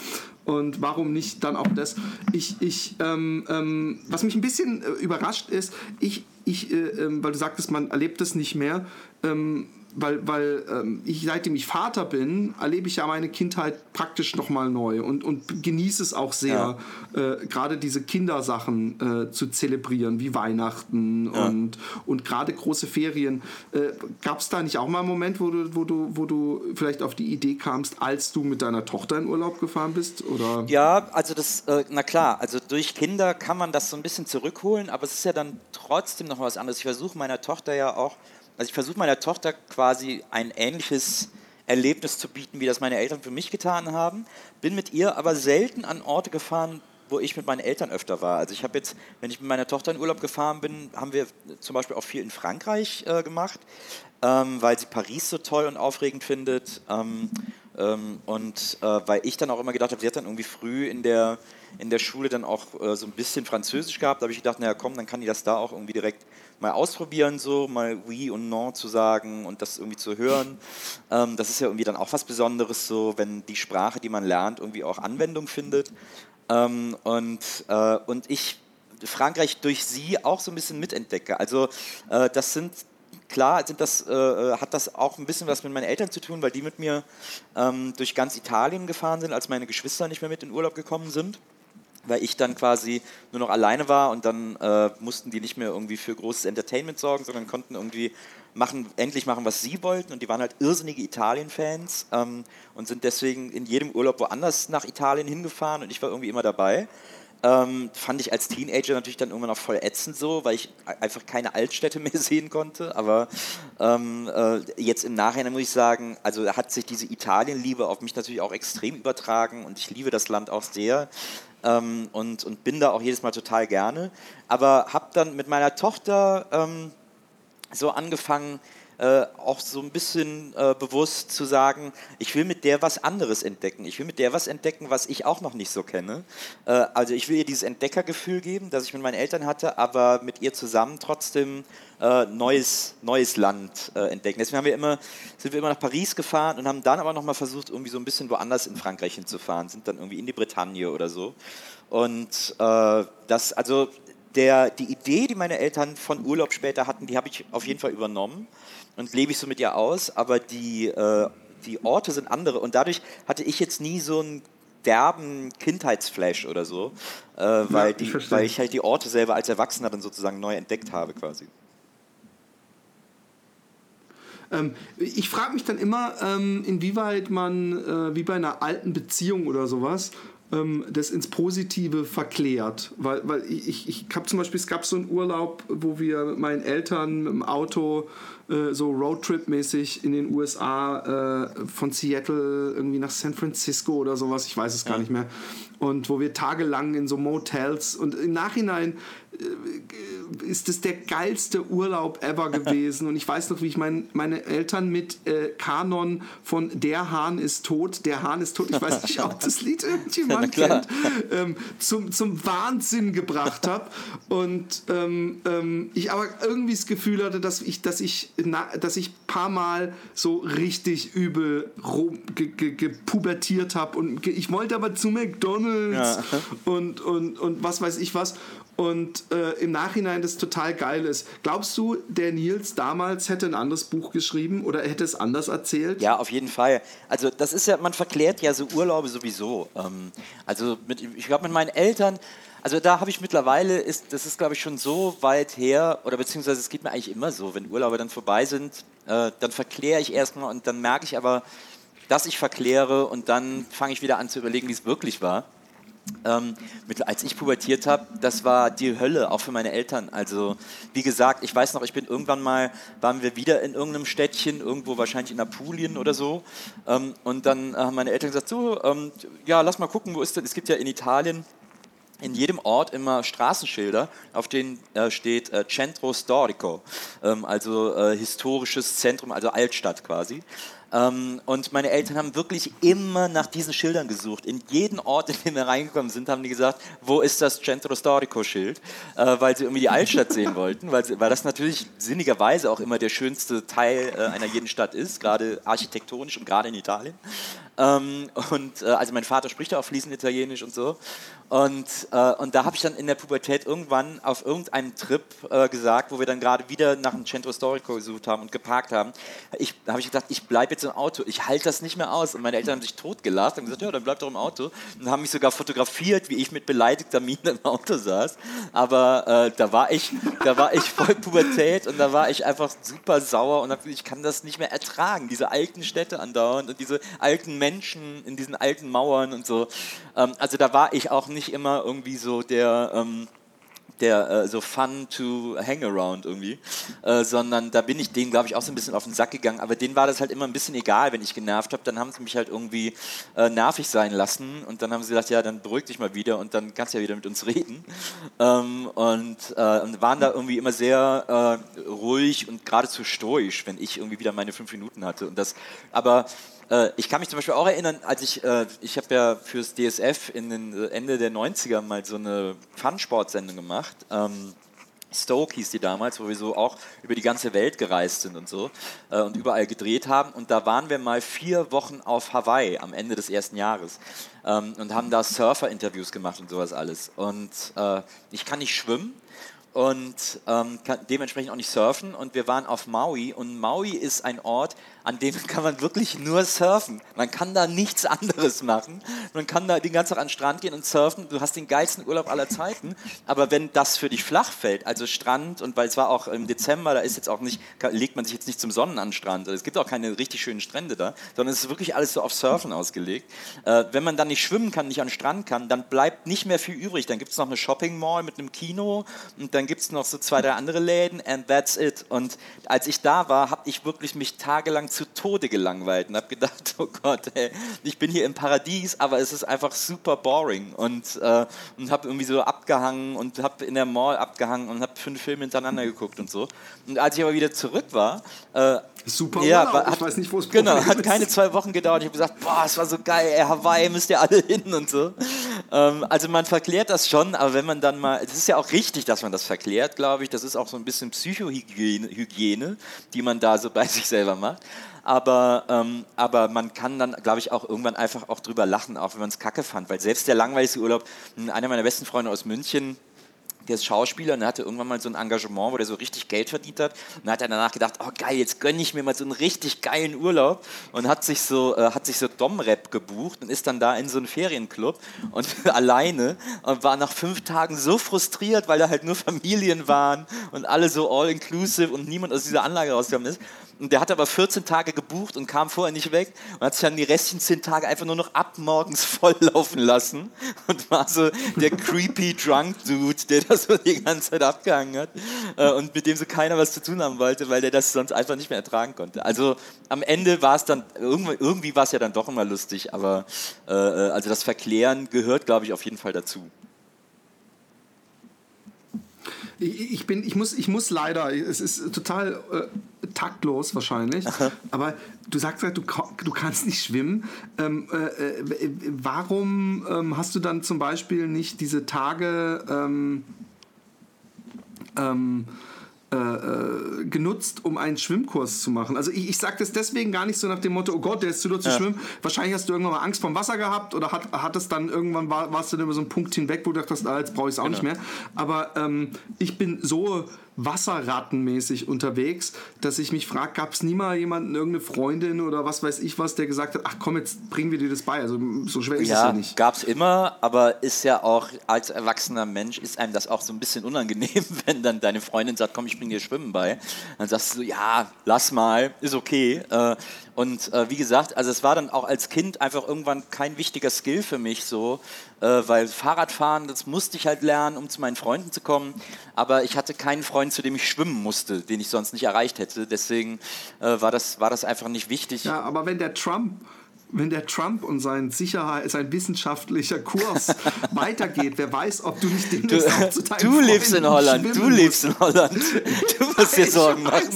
Und warum nicht dann auch das? Ich, ich, ähm, ähm, was mich ein bisschen äh, überrascht ist, ich, ich, äh, äh, weil du sagtest, man erlebt es nicht mehr. Ähm, weil, weil ähm, ich, seitdem ich Vater bin, erlebe ich ja meine Kindheit praktisch nochmal neu und, und genieße es auch sehr, ja. äh, gerade diese Kindersachen äh, zu zelebrieren, wie Weihnachten ja. und, und gerade große Ferien. Äh, Gab es da nicht auch mal einen Moment, wo du, wo, du, wo du vielleicht auf die Idee kamst, als du mit deiner Tochter in Urlaub gefahren bist? Oder? Ja, also das, äh, na klar, also durch Kinder kann man das so ein bisschen zurückholen, aber es ist ja dann trotzdem noch was anderes. Ich versuche meiner Tochter ja auch also ich versuche meiner Tochter quasi ein ähnliches Erlebnis zu bieten, wie das meine Eltern für mich getan haben. Bin mit ihr aber selten an Orte gefahren, wo ich mit meinen Eltern öfter war. Also ich habe jetzt, wenn ich mit meiner Tochter in Urlaub gefahren bin, haben wir zum Beispiel auch viel in Frankreich äh, gemacht, ähm, weil sie Paris so toll und aufregend findet. Ähm, und äh, weil ich dann auch immer gedacht habe, sie hat dann irgendwie früh in der, in der Schule dann auch äh, so ein bisschen Französisch gehabt. Da habe ich gedacht, naja komm, dann kann die das da auch irgendwie direkt mal ausprobieren, so mal oui und non zu sagen und das irgendwie zu hören. Ähm, das ist ja irgendwie dann auch was Besonderes, so wenn die Sprache, die man lernt, irgendwie auch Anwendung findet. Ähm, und, äh, und ich Frankreich durch sie auch so ein bisschen mitentdecke. Also äh, das sind klar sind das, äh, äh, hat das auch ein bisschen was mit meinen Eltern zu tun, weil die mit mir ähm, durch ganz Italien gefahren sind, als meine Geschwister nicht mehr mit in Urlaub gekommen sind. Weil ich dann quasi nur noch alleine war und dann äh, mussten die nicht mehr irgendwie für großes Entertainment sorgen, sondern konnten irgendwie machen, endlich machen, was sie wollten. Und die waren halt irrsinnige Italien-Fans ähm, und sind deswegen in jedem Urlaub woanders nach Italien hingefahren. Und ich war irgendwie immer dabei. Ähm, fand ich als Teenager natürlich dann irgendwann auch voll ätzend so, weil ich einfach keine Altstädte mehr sehen konnte. Aber ähm, äh, jetzt im Nachhinein muss ich sagen, also hat sich diese Italienliebe auf mich natürlich auch extrem übertragen und ich liebe das Land auch sehr ähm, und, und bin da auch jedes Mal total gerne. Aber habe dann mit meiner Tochter ähm, so angefangen, äh, auch so ein bisschen äh, bewusst zu sagen, ich will mit der was anderes entdecken. Ich will mit der was entdecken, was ich auch noch nicht so kenne. Äh, also ich will ihr dieses Entdeckergefühl geben, das ich mit meinen Eltern hatte, aber mit ihr zusammen trotzdem äh, neues, neues Land äh, entdecken. Deswegen haben wir immer, sind wir immer nach Paris gefahren und haben dann aber nochmal versucht, irgendwie so ein bisschen woanders in Frankreich hinzufahren, sind dann irgendwie in die Bretagne oder so. Und äh, das, also der, die Idee, die meine Eltern von Urlaub später hatten, die habe ich auf jeden Fall übernommen und lebe ich so mit ihr aus, aber die, äh, die Orte sind andere und dadurch hatte ich jetzt nie so einen derben Kindheitsflash oder so, äh, weil, ja, die, weil ich halt die Orte selber als Erwachsener dann sozusagen neu entdeckt habe quasi. Ähm, ich frage mich dann immer, ähm, inwieweit man, äh, wie bei einer alten Beziehung oder sowas, ähm, das ins Positive verklärt. Weil, weil ich, ich habe zum Beispiel, es gab so einen Urlaub, wo wir mit meinen Eltern im Auto äh, so Roadtrip-mäßig in den USA äh, von Seattle irgendwie nach San Francisco oder sowas, ich weiß es gar ja. nicht mehr. Und wo wir tagelang in so Motels und im Nachhinein äh, ist das der geilste Urlaub ever gewesen. Und ich weiß noch, wie ich mein, meine Eltern mit äh, Kanon von Der Hahn ist tot, Der Hahn ist tot, ich weiß nicht, ob das Lied irgendjemand kennt, ähm, zum, zum Wahnsinn gebracht habe. Und ähm, ähm, ich aber irgendwie das Gefühl hatte, dass ich, dass ich, dass ich ein paar Mal so richtig übel gepubertiert habe. Und ich wollte aber zu McDonalds ja. und, und, und was weiß ich was und äh, im Nachhinein das total geil ist. Glaubst du, der Nils damals hätte ein anderes Buch geschrieben oder hätte es anders erzählt? Ja, auf jeden Fall. Also das ist ja, man verklärt ja so Urlaube sowieso. Ähm, also mit, ich glaube mit meinen Eltern, also da habe ich mittlerweile, ist, das ist glaube ich schon so weit her, oder beziehungsweise es geht mir eigentlich immer so, wenn Urlaube dann vorbei sind, äh, dann verkläre ich erstmal und dann merke ich aber, dass ich verkläre und dann fange ich wieder an zu überlegen, wie es wirklich war. Ähm, mit, als ich pubertiert habe, das war die Hölle, auch für meine Eltern. Also, wie gesagt, ich weiß noch, ich bin irgendwann mal, waren wir wieder in irgendeinem Städtchen, irgendwo wahrscheinlich in Apulien oder so. Ähm, und dann haben meine Eltern gesagt: So, ähm, ja, lass mal gucken, wo ist denn, es gibt ja in Italien in jedem Ort immer Straßenschilder, auf denen äh, steht äh, Centro Storico, ähm, also äh, historisches Zentrum, also Altstadt quasi. Ähm, und meine Eltern haben wirklich immer nach diesen Schildern gesucht. In jeden Ort, in den wir reingekommen sind, haben die gesagt, wo ist das Centro Storico-Schild? Äh, weil sie irgendwie die Altstadt sehen wollten, weil, weil das natürlich sinnigerweise auch immer der schönste Teil äh, einer jeden Stadt ist, gerade architektonisch und gerade in Italien. Ähm, und äh, also mein Vater spricht auch fließend Italienisch und so. Und, äh, und da habe ich dann in der Pubertät irgendwann auf irgendeinem Trip äh, gesagt, wo wir dann gerade wieder nach einem Centro Storico gesucht haben und geparkt haben, ich, da habe ich gedacht, ich bleibe jetzt im Auto, ich halte das nicht mehr aus. Und meine Eltern haben sich totgelacht und gesagt, ja, dann bleib doch im Auto. Und haben mich sogar fotografiert, wie ich mit beleidigter Miene im Auto saß. Aber äh, da war ich, da war ich voll Pubertät und da war ich einfach super sauer und hab, ich kann das nicht mehr ertragen, diese alten Städte andauernd und diese alten Menschen in diesen alten Mauern und so. Ähm, also da war ich auch nicht immer irgendwie so der... Ähm, der äh, so fun to hang around irgendwie, äh, sondern da bin ich denen, glaube ich, auch so ein bisschen auf den Sack gegangen. Aber denen war das halt immer ein bisschen egal, wenn ich genervt habe. Dann haben sie mich halt irgendwie äh, nervig sein lassen und dann haben sie gesagt, ja, dann beruhig dich mal wieder und dann kannst du ja wieder mit uns reden. Ähm, und, äh, und, waren da irgendwie immer sehr äh, ruhig und geradezu stoisch, wenn ich irgendwie wieder meine fünf Minuten hatte. Und das, aber ich kann mich zum Beispiel auch erinnern, als ich, äh, ich habe ja fürs DSF in den Ende der 90er mal so eine Fun-Sport-Sendung gemacht. Ähm, Stoke hieß die damals, wo wir so auch über die ganze Welt gereist sind und so äh, und überall gedreht haben. Und da waren wir mal vier Wochen auf Hawaii am Ende des ersten Jahres ähm, und haben da Surfer-Interviews gemacht und sowas alles. Und äh, ich kann nicht schwimmen und ähm, dementsprechend auch nicht surfen. Und wir waren auf Maui und Maui ist ein Ort, an dem kann man wirklich nur surfen. Man kann da nichts anderes machen. Man kann da den ganzen Tag an den Strand gehen und surfen. Du hast den geilsten Urlaub aller Zeiten. Aber wenn das für dich flach fällt, also Strand, und weil es war auch im Dezember, da ist jetzt auch nicht, legt man sich jetzt nicht zum Sonnen an Strand. Es gibt auch keine richtig schönen Strände da, sondern es ist wirklich alles so auf Surfen ausgelegt. Äh, wenn man dann nicht schwimmen kann, nicht an den Strand kann, dann bleibt nicht mehr viel übrig. Dann gibt es noch eine Shopping Mall mit einem Kino und dann gibt es noch so zwei, drei andere Läden and that's it. Und als ich da war, habe ich wirklich mich tagelang zu Tode gelangweilt und habe gedacht, oh Gott, ey, ich bin hier im Paradies, aber es ist einfach super boring und, äh, und habe irgendwie so abgehangen und habe in der Mall abgehangen und habe fünf Filme hintereinander geguckt und so. Und als ich aber wieder zurück war, äh, Super ja, Urlaub. Hat, ich weiß nicht, wo es Genau, hat ist. keine zwei Wochen gedauert. Ich habe gesagt, boah, es war so geil, ey, Hawaii müsst ihr alle hin und so. Ähm, also man verklärt das schon, aber wenn man dann mal, es ist ja auch richtig, dass man das verklärt, glaube ich. Das ist auch so ein bisschen Psychohygiene, die man da so bei sich selber macht aber, ähm, aber man kann dann, glaube ich, auch irgendwann einfach auch drüber lachen, auch wenn man es kacke fand, weil selbst der langweiligste Urlaub, einer meiner besten Freunde aus München, der ist Schauspieler und er hatte irgendwann mal so ein Engagement, wo er so richtig Geld verdient hat. Und hat er danach gedacht, oh geil, jetzt gönne ich mir mal so einen richtig geilen Urlaub und hat sich so, äh, so Dom-Rap gebucht und ist dann da in so einen Ferienclub und alleine und war nach fünf Tagen so frustriert, weil da halt nur Familien waren und alle so all-inclusive und niemand aus dieser Anlage rausgekommen ist. Und der hat aber 14 Tage gebucht und kam vorher nicht weg und hat sich dann die restlichen 10 Tage einfach nur noch ab morgens volllaufen lassen und war so der creepy Drunk Dude, der das so die ganze Zeit abgehangen hat äh, und mit dem so keiner was zu tun haben wollte, weil der das sonst einfach nicht mehr ertragen konnte. Also am Ende war es dann, irgendwie, war es ja dann doch immer lustig, aber äh, äh also das Verklären gehört, glaube ich, auf jeden Fall dazu. Ich, ich, bin, ich, muss, ich muss leider, es ist total äh, taktlos wahrscheinlich, aber du sagst halt, du, du kannst nicht schwimmen. Ähm, äh, äh, warum ähm, hast du dann zum Beispiel nicht diese Tage ähm, ähm äh, äh, genutzt, um einen Schwimmkurs zu machen. Also ich, ich sage das deswegen gar nicht so nach dem Motto, oh Gott, der ist zu dort zu ja. schwimmen. Wahrscheinlich hast du irgendwann mal Angst vom Wasser gehabt oder hat, hat es dann irgendwann, war, warst du dann über so einen Punkt hinweg, wo du dachtest, ah, jetzt brauche ich es auch genau. nicht mehr. Aber ähm, ich bin so Wasserrattenmäßig unterwegs, dass ich mich frage, gab es nie mal jemanden, irgendeine Freundin oder was weiß ich was, der gesagt hat, ach komm, jetzt bringen wir dir das bei. Also so schwer ist ja, es ja nicht. gab es immer, aber ist ja auch als erwachsener Mensch, ist einem das auch so ein bisschen unangenehm, wenn dann deine Freundin sagt, komm, ich bring dir Schwimmen bei. Dann sagst du ja, lass mal, ist okay. Und äh, wie gesagt, also es war dann auch als Kind einfach irgendwann kein wichtiger Skill für mich so, äh, weil Fahrradfahren, das musste ich halt lernen, um zu meinen Freunden zu kommen. Aber ich hatte keinen Freund, zu dem ich schwimmen musste, den ich sonst nicht erreicht hätte. Deswegen äh, war, das, war das einfach nicht wichtig. Ja, aber wenn der Trump wenn der Trump und sein Sicherheit, sein wissenschaftlicher Kurs weitergeht, wer weiß, ob du nicht demnächst du, auch zu deinem Du lebst in Holland, du lebst in Holland. Du musst dir Sorgen machen.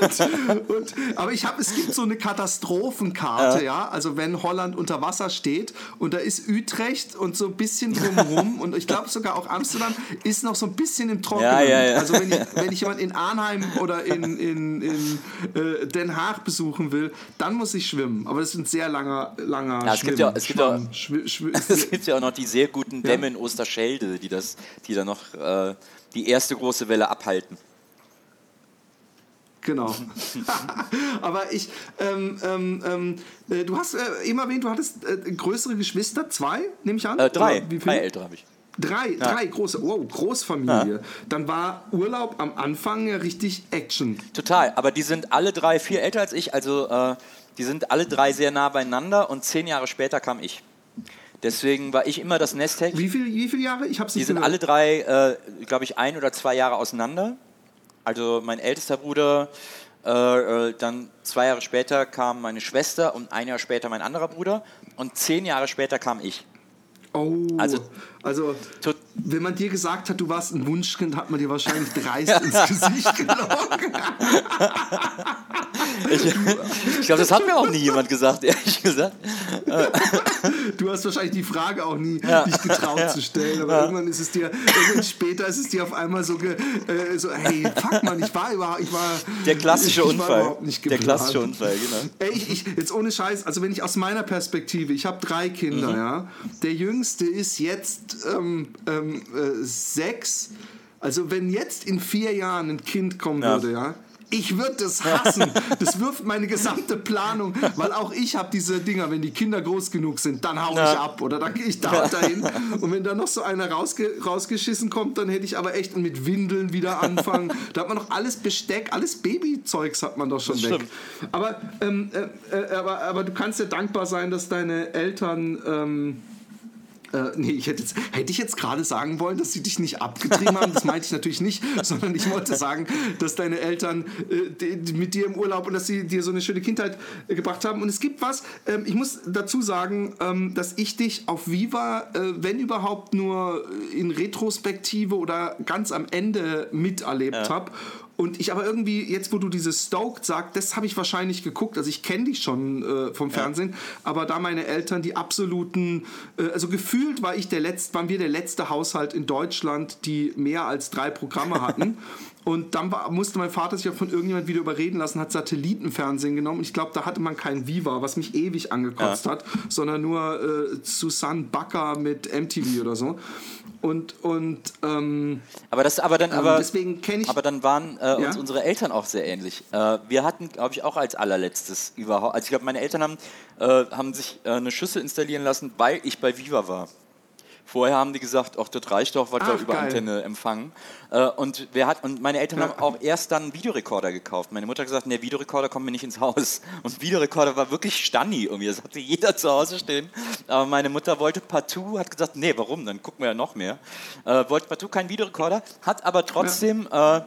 Und, und, aber ich habe, es gibt so eine Katastrophenkarte, ja. ja. Also wenn Holland unter Wasser steht und da ist Utrecht und so ein bisschen drumherum und ich glaube sogar auch Amsterdam ist noch so ein bisschen im Trockenen. Ja, ja. Also wenn ich, wenn ich jemand in Arnheim oder in, in, in äh, Den Haag besuchen will, dann muss ich schwimmen. Aber das ist ein sehr langer langer, langer ja, es gibt ja, es, gibt auch, es gibt ja auch noch die sehr guten Dämme ja. in Osterschelde, die, das, die dann noch äh, die erste große Welle abhalten. Genau. Aber ich, ähm, ähm, ähm, äh, du hast äh, eben erwähnt, du hattest äh, größere Geschwister, zwei, nehme ich an? Äh, drei, wie drei ältere habe ich. Drei, ja. drei große, wow, Großfamilie. Ja. Dann war Urlaub am Anfang ja richtig Action. Total, aber die sind alle drei viel älter als ich, also äh, die sind alle drei sehr nah beieinander und zehn Jahre später kam ich. Deswegen war ich immer das Nesthäkchen. Wie, viel, wie viele Jahre? Ich hab's nicht Die sind gehört. alle drei, äh, glaube ich, ein oder zwei Jahre auseinander. Also mein ältester Bruder, äh, äh, dann zwei Jahre später kam meine Schwester und ein Jahr später mein anderer Bruder und zehn Jahre später kam ich. Oh, also, also wenn man dir gesagt hat, du warst ein Wunschkind, hat man dir wahrscheinlich dreist ins Gesicht gelogen. ich, ich glaube, das hat mir auch nie jemand gesagt, ehrlich gesagt. du hast wahrscheinlich die Frage auch nie ja. dich getraut ja. zu stellen, aber ja. irgendwann ist es dir, irgendwann später ist es dir auf einmal so, ge, äh, so hey, fuck man, ich war überhaupt, ich war... Der klassische ich, ich Unfall. Der klassische Unfall, genau. Ey, ich, ich, jetzt ohne Scheiß, also wenn ich aus meiner Perspektive, ich habe drei Kinder, mhm. ja, der Jüngste ist jetzt ähm, ähm, äh, sechs. Also wenn jetzt in vier Jahren ein Kind kommen ja. würde, ja, ich würde das hassen. Das wirft meine gesamte Planung, weil auch ich habe diese Dinger, wenn die Kinder groß genug sind, dann hau ja. ich ab oder dann gehe ich da und dahin. Und wenn da noch so einer rausge rausgeschissen kommt, dann hätte ich aber echt mit Windeln wieder anfangen. Da hat man noch alles Besteck, alles Babyzeugs hat man doch schon weg. Aber, ähm, äh, äh, aber, aber du kannst ja dankbar sein, dass deine Eltern... Ähm, äh, nee, ich hätte, jetzt, hätte ich jetzt gerade sagen wollen, dass sie dich nicht abgetrieben haben. Das meinte ich natürlich nicht, sondern ich wollte sagen, dass deine Eltern äh, mit dir im Urlaub und dass sie dir so eine schöne Kindheit äh, gebracht haben. Und es gibt was, ähm, ich muss dazu sagen, ähm, dass ich dich auf Viva, äh, wenn überhaupt nur in Retrospektive oder ganz am Ende miterlebt ja. habe. Und ich aber irgendwie, jetzt wo du dieses Stoked sagst, das habe ich wahrscheinlich geguckt. Also ich kenne dich schon äh, vom Fernsehen, ja. aber da meine Eltern die absoluten, äh, also gefühlt war ich der letzte, waren wir der letzte Haushalt in Deutschland, die mehr als drei Programme hatten. Und dann war, musste mein Vater sich ja von irgendjemand wieder überreden lassen, hat Satellitenfernsehen genommen. Ich glaube, da hatte man kein Viva, was mich ewig angekotzt ja. hat, sondern nur äh, Susanne Bakker mit MTV oder so. Und, und ähm, aber das, aber dann, ähm, aber, deswegen ich. Aber dann waren äh, uns ja? unsere Eltern auch sehr ähnlich. Äh, wir hatten, glaube ich, auch als allerletztes überhaupt. Also ich glaube, meine Eltern haben, äh, haben sich äh, eine Schüssel installieren lassen, weil ich bei Viva war. Vorher haben die gesagt, ach, das reicht doch, was wir über geil. Antenne empfangen. Äh, und, wer hat, und meine Eltern ja. haben auch erst dann einen Videorekorder gekauft. Meine Mutter hat gesagt, der Videorekorder kommt mir nicht ins Haus. Und Videorekorder war wirklich Stanni irgendwie. Das hatte jeder zu Hause stehen. Aber meine Mutter wollte partout, hat gesagt, nee, warum? Dann gucken wir ja noch mehr. Äh, wollte partout keinen Videorekorder, hat aber trotzdem... Ja. Äh,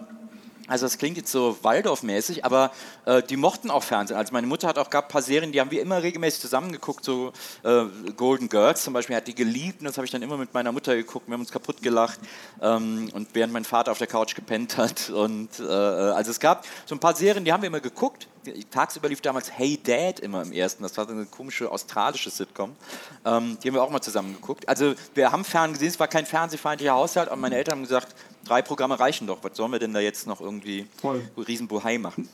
Also das klingt jetzt so Waldorf-mäßig, aber äh, die mochten auch Fernsehen. Also meine Mutter hat auch gab ein paar Serien, die haben wir immer regelmäßig zusammengeguckt, so äh, Golden Girls zum Beispiel hat die geliebt und das habe ich dann immer mit meiner Mutter geguckt. Wir haben uns kaputt gelacht ähm, und während mein Vater auf der Couch gepennt hat. Und äh, also es gab so ein paar Serien, die haben wir immer geguckt. Tagsüber lief damals Hey Dad immer im ersten. Das war so eine komische australische Sitcom. Ähm, die haben wir auch mal zusammen geguckt. Also wir haben Fernsehen gesehen. Es war kein fernsehfeindlicher Haushalt, aber meine Eltern haben gesagt drei Programme reichen doch. Was sollen wir denn da jetzt noch irgendwie Voll. Riesenbuhai machen?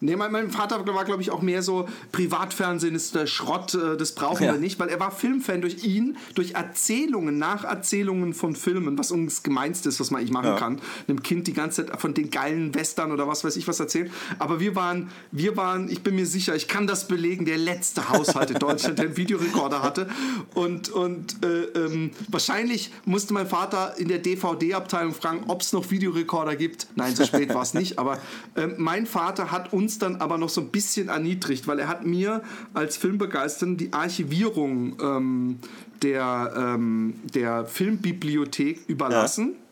Nee, mein, mein Vater war, glaube ich, auch mehr so, Privatfernsehen ist der Schrott, äh, das brauchen ja. wir nicht, weil er war Filmfan durch ihn, durch Erzählungen, Nacherzählungen von Filmen, was uns gemeinst ist, was man eigentlich machen ja. kann. Einem Kind die ganze Zeit von den geilen Western oder was weiß ich was erzählen. Aber wir waren, wir waren, ich bin mir sicher, ich kann das belegen, der letzte Haushalt in Deutschland, der einen Videorekorder hatte. Und, und äh, ähm, wahrscheinlich musste mein Vater in der DVD-Abteilung fragen, ob es noch Videorekorder gibt. Nein, so spät war es nicht. Aber äh, mein Vater hat uns uns dann aber noch so ein bisschen erniedrigt, weil er hat mir als Filmbegeisterten die Archivierung ähm, der, ähm, der Filmbibliothek überlassen. Ja.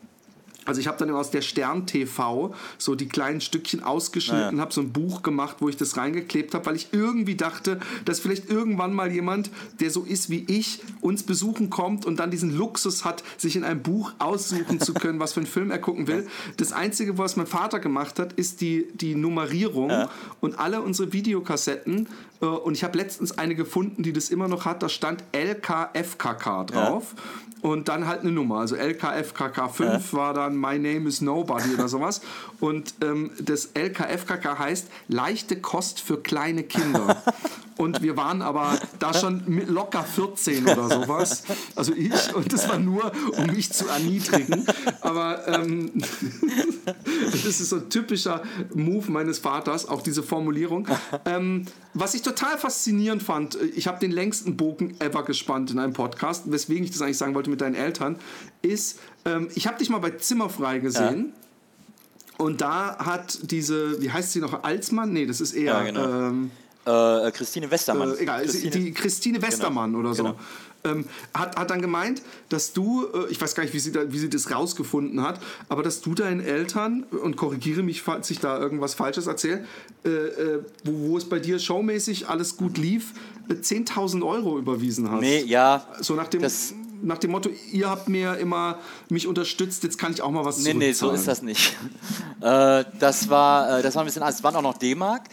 Also ich habe dann aus der Stern TV so die kleinen Stückchen ausgeschnitten, ja. habe so ein Buch gemacht, wo ich das reingeklebt habe, weil ich irgendwie dachte, dass vielleicht irgendwann mal jemand, der so ist wie ich, uns besuchen kommt und dann diesen Luxus hat, sich in einem Buch aussuchen zu können, was für einen Film er gucken will. Das Einzige, was mein Vater gemacht hat, ist die, die Nummerierung ja. und alle unsere Videokassetten. Äh, und ich habe letztens eine gefunden, die das immer noch hat. Da stand LKFKK drauf. Ja und dann halt eine Nummer. Also LKFKK5 ja. war dann My Name is Nobody oder sowas. Und ähm, das LKFKK heißt leichte Kost für kleine Kinder. Und wir waren aber da schon locker 14 oder sowas. Also ich, und das war nur, um mich zu erniedrigen. Aber ähm, das ist so ein typischer Move meines Vaters, auch diese Formulierung. Ähm, was ich total faszinierend fand, ich habe den längsten Bogen ever gespannt in einem Podcast, weswegen ich das eigentlich sagen wollte mit deinen Eltern, ist, ähm, ich habe dich mal bei Zimmerfrei gesehen. Ja. Und da hat diese, wie heißt sie noch, Alsmann? Nee, das ist eher. Ja, genau. ähm, äh, Christine Westermann. Äh, egal, Christine, die Christine genau. Westermann genau, oder so. Genau. Ähm, hat, hat dann gemeint, dass du, äh, ich weiß gar nicht, wie sie, da, wie sie das rausgefunden hat, aber dass du deinen Eltern, und korrigiere mich, falls ich da irgendwas Falsches erzähle, äh, äh, wo, wo es bei dir showmäßig alles gut lief, 10.000 äh, Euro überwiesen hast. Nee, ja. So nach dem. Das nach dem Motto, ihr habt mir immer mich unterstützt, jetzt kann ich auch mal was Nee, nee, so ist das nicht. äh, das, war, äh, das war ein bisschen, es waren auch noch D-Mark,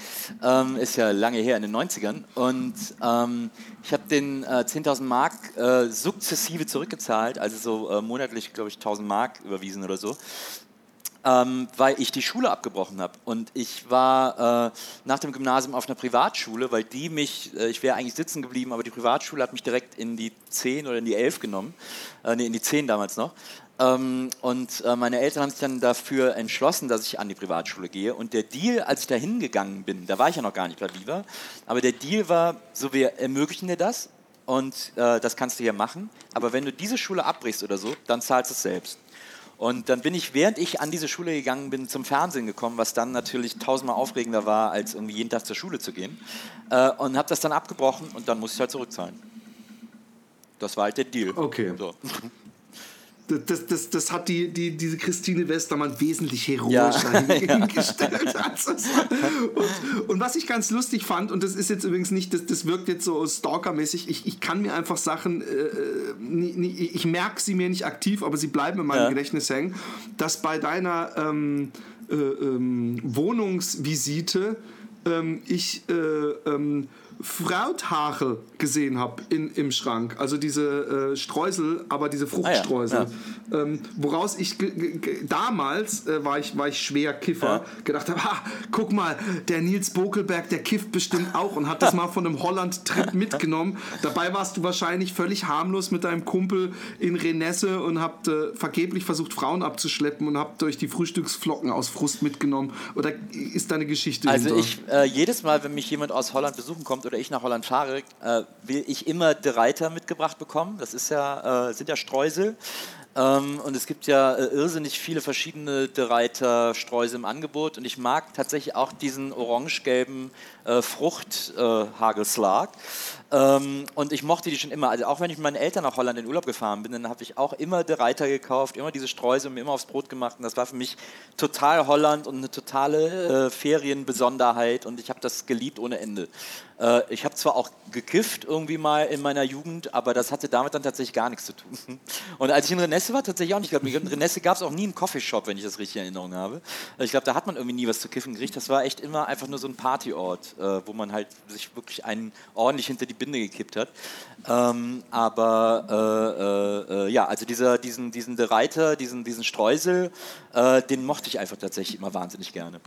ähm, ist ja lange her, in den 90ern. Und ähm, ich habe den äh, 10.000 Mark äh, sukzessive zurückgezahlt, also so monatlich, glaube ich, 1.000 Mark überwiesen oder so ähm, weil ich die Schule abgebrochen habe. Und ich war äh, nach dem Gymnasium auf einer Privatschule, weil die mich, äh, ich wäre eigentlich sitzen geblieben, aber die Privatschule hat mich direkt in die 10 oder in die 11 genommen, äh, nee, in die 10 damals noch. Ähm, und äh, meine Eltern haben sich dann dafür entschlossen, dass ich an die Privatschule gehe. Und der Deal, als ich da hingegangen bin, da war ich ja noch gar nicht bei Viva, aber der Deal war, so wir ermöglichen dir das und äh, das kannst du hier machen, aber wenn du diese Schule abbrichst oder so, dann zahlst du es selbst. Und dann bin ich, während ich an diese Schule gegangen bin, zum Fernsehen gekommen, was dann natürlich tausendmal aufregender war, als irgendwie jeden Tag zur Schule zu gehen. Äh, und habe das dann abgebrochen und dann musste ich halt zurückzahlen. Das war halt der Deal. Okay. So. Das, das, das hat die, die, diese Christine Westermann wesentlich heroischer ja. hingestellt. Und, und, was ich ganz lustig fand, und das ist jetzt übrigens nicht, das, das wirkt jetzt so stalkermäßig, ich, ich kann mir einfach Sachen, äh, ich merke sie mir nicht aktiv, aber sie bleiben in meinem ja. Gedächtnis hängen, dass bei deiner ähm, äh, ähm, Wohnungsvisite ähm, ich äh, ähm, Frauthachel gesehen habe im Schrank. Also diese äh, Streusel, aber diese Fruchtstreusel. Ah, ja. Ähm, woraus ich damals äh, war, ich, war ich schwer Kiffer, ja. gedacht habe, guck mal, der Nils Bokelberg, der kifft bestimmt auch und hat das mal von einem Holland-Trip mitgenommen. Dabei warst du wahrscheinlich völlig harmlos mit deinem Kumpel in Renesse und habt äh, vergeblich versucht, Frauen abzuschleppen und habt euch die Frühstücksflocken aus Frust mitgenommen. Oder ist deine Geschichte Also ich, äh, jedes Mal, wenn mich jemand aus Holland besuchen kommt oder ich nach Holland fahre, äh, will ich immer De Reiter mitgebracht bekommen. Das ist ja, äh, sind ja Streusel. Ähm, und es gibt ja äh, irrsinnig viele verschiedene De Reiter Streusel im Angebot. Und ich mag tatsächlich auch diesen orange-gelben äh, Fruchthagelslag. Äh, ähm, und ich mochte die schon immer. Also auch wenn ich mit meinen Eltern nach Holland in Urlaub gefahren bin, dann habe ich auch immer De Reiter gekauft, immer diese Streusel und mir immer aufs Brot gemacht. Und das war für mich total Holland und eine totale äh, Ferienbesonderheit. Und ich habe das geliebt ohne Ende. Äh, ich habe zwar auch gekifft irgendwie mal in meiner Jugend, aber das hatte damit dann tatsächlich gar nichts zu tun. Und als ich in Renesse war, tatsächlich auch nicht. Ich glaube, in Renesse gab es auch nie einen Coffeeshop, wenn ich das richtig in Erinnerung habe. Ich glaube, da hat man irgendwie nie was zu kiffen gekriegt. Das war echt immer einfach nur so ein Partyort, äh, wo man halt sich wirklich einen ordentlich hinter die Binde gekippt hat. Ähm, aber äh, äh, äh ja, also dieser, diesen, diesen De Reiter, diesen, diesen Streusel, äh, den mochte ich einfach tatsächlich immer wahnsinnig gerne.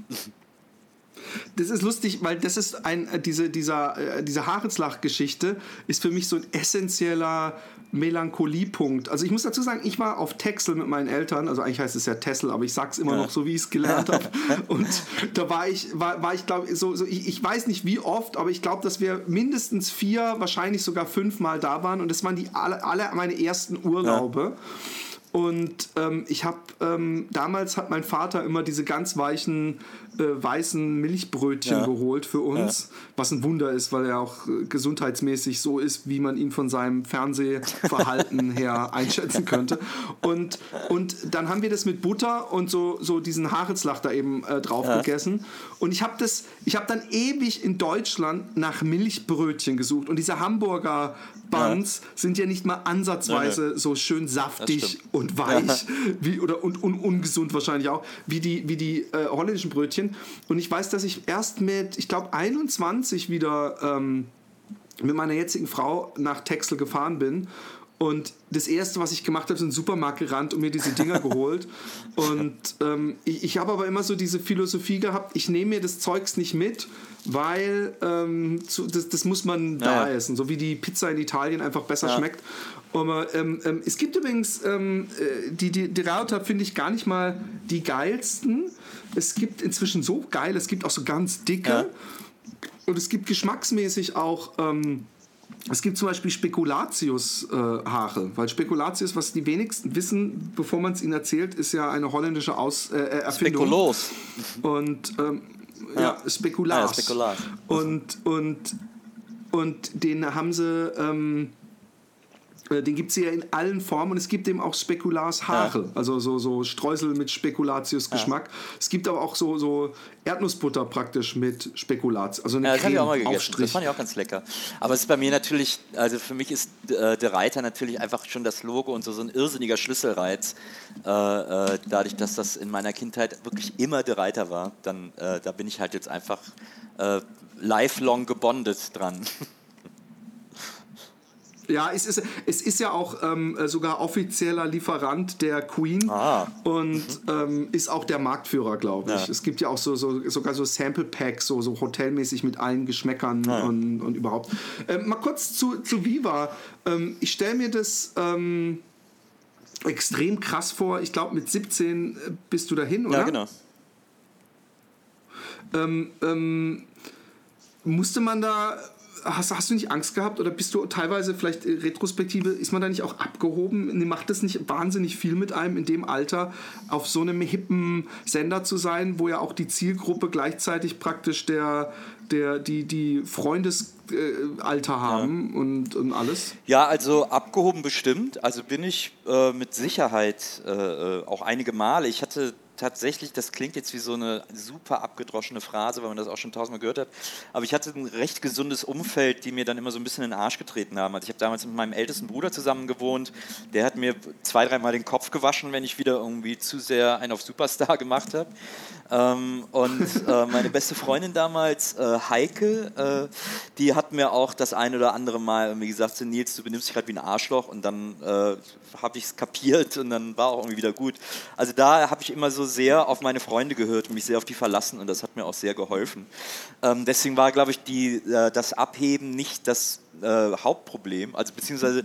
das ist lustig, weil das ist ein, äh, diese, dieser, diese Haareslach-Geschichte ist für mich so ein essentieller Melancholiepunkt. Also ich muss dazu sagen, ich war auf Texel mit meinen Eltern, also eigentlich heißt es ja Tessel, aber ich sag's immer ja. noch so, wie ich es gelernt habe. Und da war ich, war, war ich glaube, so, so ich, ich weiß nicht wie oft, aber ich glaube, dass wir mindestens vier, wahrscheinlich sogar fünf Mal da waren und das waren die alle, alle meine ersten Urlaube. Ja. Und ähm, ich habe ähm, damals hat mein Vater immer diese ganz weichen äh, weißen Milchbrötchen ja. geholt für uns, ja. was ein Wunder ist, weil er auch äh, gesundheitsmäßig so ist, wie man ihn von seinem Fernsehverhalten her einschätzen könnte. Und, und dann haben wir das mit Butter und so, so diesen Haritzlach da eben äh, drauf ja. gegessen. Und ich habe das, ich habe dann ewig in Deutschland nach Milchbrötchen gesucht und diese Hamburger Buns sind ja nicht mal ansatzweise nein. so schön saftig und weich wie, oder, und, und ungesund wahrscheinlich auch, wie die, wie die äh, holländischen Brötchen. Und ich weiß, dass ich erst mit, ich glaube, 21 wieder ähm, mit meiner jetzigen Frau nach Texel gefahren bin und das erste, was ich gemacht habe, ist in den Supermarkt gerannt und mir diese Dinger geholt. Und ähm, ich, ich habe aber immer so diese Philosophie gehabt, ich nehme mir das Zeugs nicht mit, weil ähm, zu, das, das, muss man da essen. So wie die Pizza in Italien einfach besser ja. schmeckt. Aber ähm, ähm, es gibt übrigens, ähm, äh, die, die, die Rauta finde ich gar nicht mal die geilsten. Es gibt inzwischen so geil, es gibt auch so ganz dicke. Ja. Und es gibt geschmacksmäßig auch ähm, es gibt zum Beispiel Spekulatius-Haare, weil Spekulatius, was die wenigsten wissen, bevor man es ihnen erzählt, ist ja eine holländische Aus, äh, äh Erfindung. Spekulos. Und ähm, ja, ja, Spekulas. Ja, Spekulas. Und, und, und den haben sie. Ähm, äh, den gibt es ja in allen Formen und es gibt eben auch Spekulars-Haare, ja. also so, so Streusel mit Spekulatius-Geschmack. Ja. Es gibt aber auch so, so Erdnussbutter praktisch mit Spekulatius, also eine ja, das Creme, ich auch mal gegessen. Aufstrich. Das fand ich auch ganz lecker. Aber es ist bei mir natürlich, also für mich ist äh, der Reiter natürlich einfach schon das Logo und so, so ein irrsinniger Schlüsselreiz. Äh, äh, dadurch, dass das in meiner Kindheit wirklich immer der Reiter war, dann äh, da bin ich halt jetzt einfach äh, lifelong gebondet dran. Ja, es ist, es ist ja auch ähm, sogar offizieller Lieferant der Queen ah. und ähm, ist auch der Marktführer, glaube ich. Ja. Es gibt ja auch so, so, sogar so Sample Packs, so, so hotelmäßig mit allen Geschmäckern ja. und, und überhaupt. Ähm, mal kurz zu, zu Viva. Ähm, ich stelle mir das ähm, extrem krass vor. Ich glaube, mit 17 bist du dahin, oder? Ja, genau. Ähm, musste man da hast, hast du nicht Angst gehabt oder bist du teilweise vielleicht äh, retrospektive, ist man da nicht auch abgehoben? Macht das nicht wahnsinnig viel mit einem in dem Alter, auf so einem hippen Sender zu sein, wo ja auch die Zielgruppe gleichzeitig praktisch der, der, die, die Freundesalter haben ja. und, und alles? Ja, also abgehoben bestimmt. Also bin ich äh, mit Sicherheit äh, äh auch einige Male. Ich hatte tatsächlich, das klingt jetzt wie so eine super abgedroschene Phrase, weil man das auch schon tausendmal gehört hat, aber ich hatte ein recht gesundes Umfeld, die mir dann immer so ein bisschen in den Arsch getreten haben. Also ich habe damals mit meinem ältesten Bruder zusammen gewohnt, der hat mir zwei, dreimal den Kopf gewaschen, wenn ich wieder irgendwie zu sehr einen auf Superstar gemacht habe. Ähm, und äh, meine beste Freundin damals, äh, Heike, äh, die hat mir auch das ein oder andere Mal irgendwie gesagt, Nils, du benimmst dich gerade wie ein Arschloch und dann äh, habe ich es kapiert und dann war auch irgendwie wieder gut. Also da habe ich immer so sehr auf meine Freunde gehört und mich sehr auf die verlassen und das hat mir auch sehr geholfen. Ähm, deswegen war, glaube ich, die, äh, das Abheben nicht das äh, Hauptproblem. Also beziehungsweise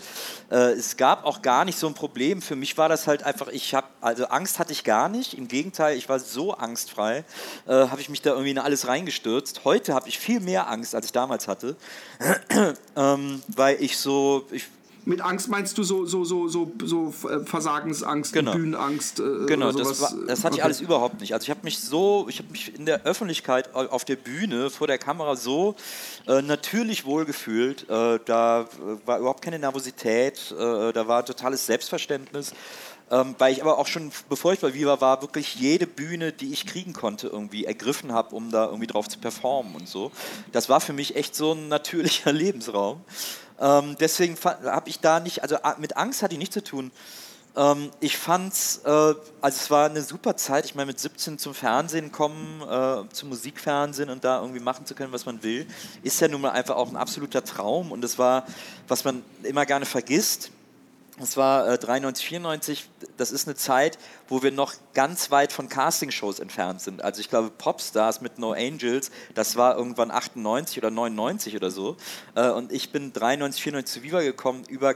äh, es gab auch gar nicht so ein Problem. Für mich war das halt einfach, ich habe, also Angst hatte ich gar nicht. Im Gegenteil, ich war so angstfrei, äh, habe ich mich da irgendwie in alles reingestürzt. Heute habe ich viel mehr Angst, als ich damals hatte, ähm, weil ich so, ich mit Angst meinst du so, so, so, so, so äh, Versagensangst, Genau. Bühnenangst? Äh, Genau, das, war, das hatte ich Okay. alles überhaupt nicht. Also ich habe mich so, ich habe mich in der Öffentlichkeit au- auf der Bühne vor der Kamera so äh, natürlich wohlgefühlt. Äh, da äh, war überhaupt keine Nervosität, äh, da war totales Selbstverständnis. Ähm, weil ich aber auch schon, bevor ich bei Viva war, wirklich jede Bühne, die ich kriegen konnte, irgendwie ergriffen habe, um da irgendwie drauf zu performen und so. Das war für mich echt so ein natürlicher Lebensraum. Ähm, deswegen habe ich da nicht, also mit Angst hatte ich nichts zu tun. Ähm, ich fand's, äh, also es war eine super Zeit. Ich meine, mit 17 zum Fernsehen kommen, äh, zum Musikfernsehen und da irgendwie machen zu können, was man will, ist ja nun mal einfach auch ein absoluter Traum. Und das war, was man immer gerne vergisst. Das war äh, 93, 94. Das ist eine Zeit, wo wir noch ganz weit von Castingshows entfernt sind. Also ich glaube, Popstars mit No Angels, das war irgendwann 98 oder 99 oder so. Äh, und ich bin 93, 94 zu Viva gekommen über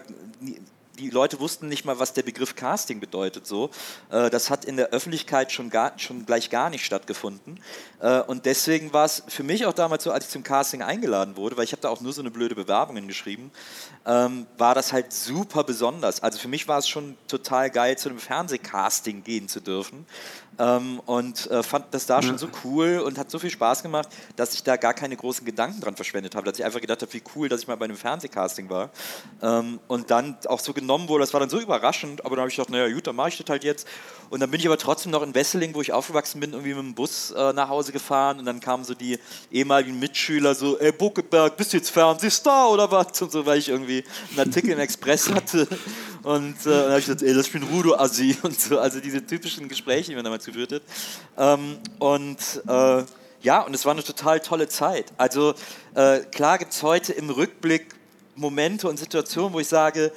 die Leute wussten nicht mal, was der Begriff Casting bedeutet. So, äh, das hat in der Öffentlichkeit schon, gar, schon gleich gar nicht stattgefunden. Äh, und deswegen war es für mich auch damals so, als ich zum Casting eingeladen wurde, weil ich habe da auch nur so eine blöde Bewerbungen geschrieben, ähm, war das halt super besonders. Also für mich war es schon total geil, zu einem Fernsehcasting gehen zu dürfen. Ähm, und äh, fand das da schon so cool und hat so viel Spaß gemacht, dass ich da gar keine großen Gedanken dran verschwendet habe. Dass ich einfach gedacht habe, wie cool, dass ich mal bei einem Fernsehcasting war. Ähm, und dann auch so genommen wurde, das war dann so überraschend, aber dann habe ich gedacht, naja gut, dann mache ich das halt jetzt. Und dann bin ich aber trotzdem noch in Wesseling, wo ich aufgewachsen bin, irgendwie mit dem Bus äh, nach Hause gefahren und dann kamen so die ehemaligen Mitschüler so, ey Buckeberg, bist du jetzt Fernsehstar oder was? Und so, weil ich irgendwie einen Artikel im Express hatte. Und äh, dann habe ich gesagt, ey, das bin Rudo Assi und so, also diese typischen Gespräche, die man damals geführt hat. Ähm, und äh, ja, und es war eine total tolle Zeit. Also äh, klar gibt es heute im Rückblick Momente und Situationen, wo ich sage,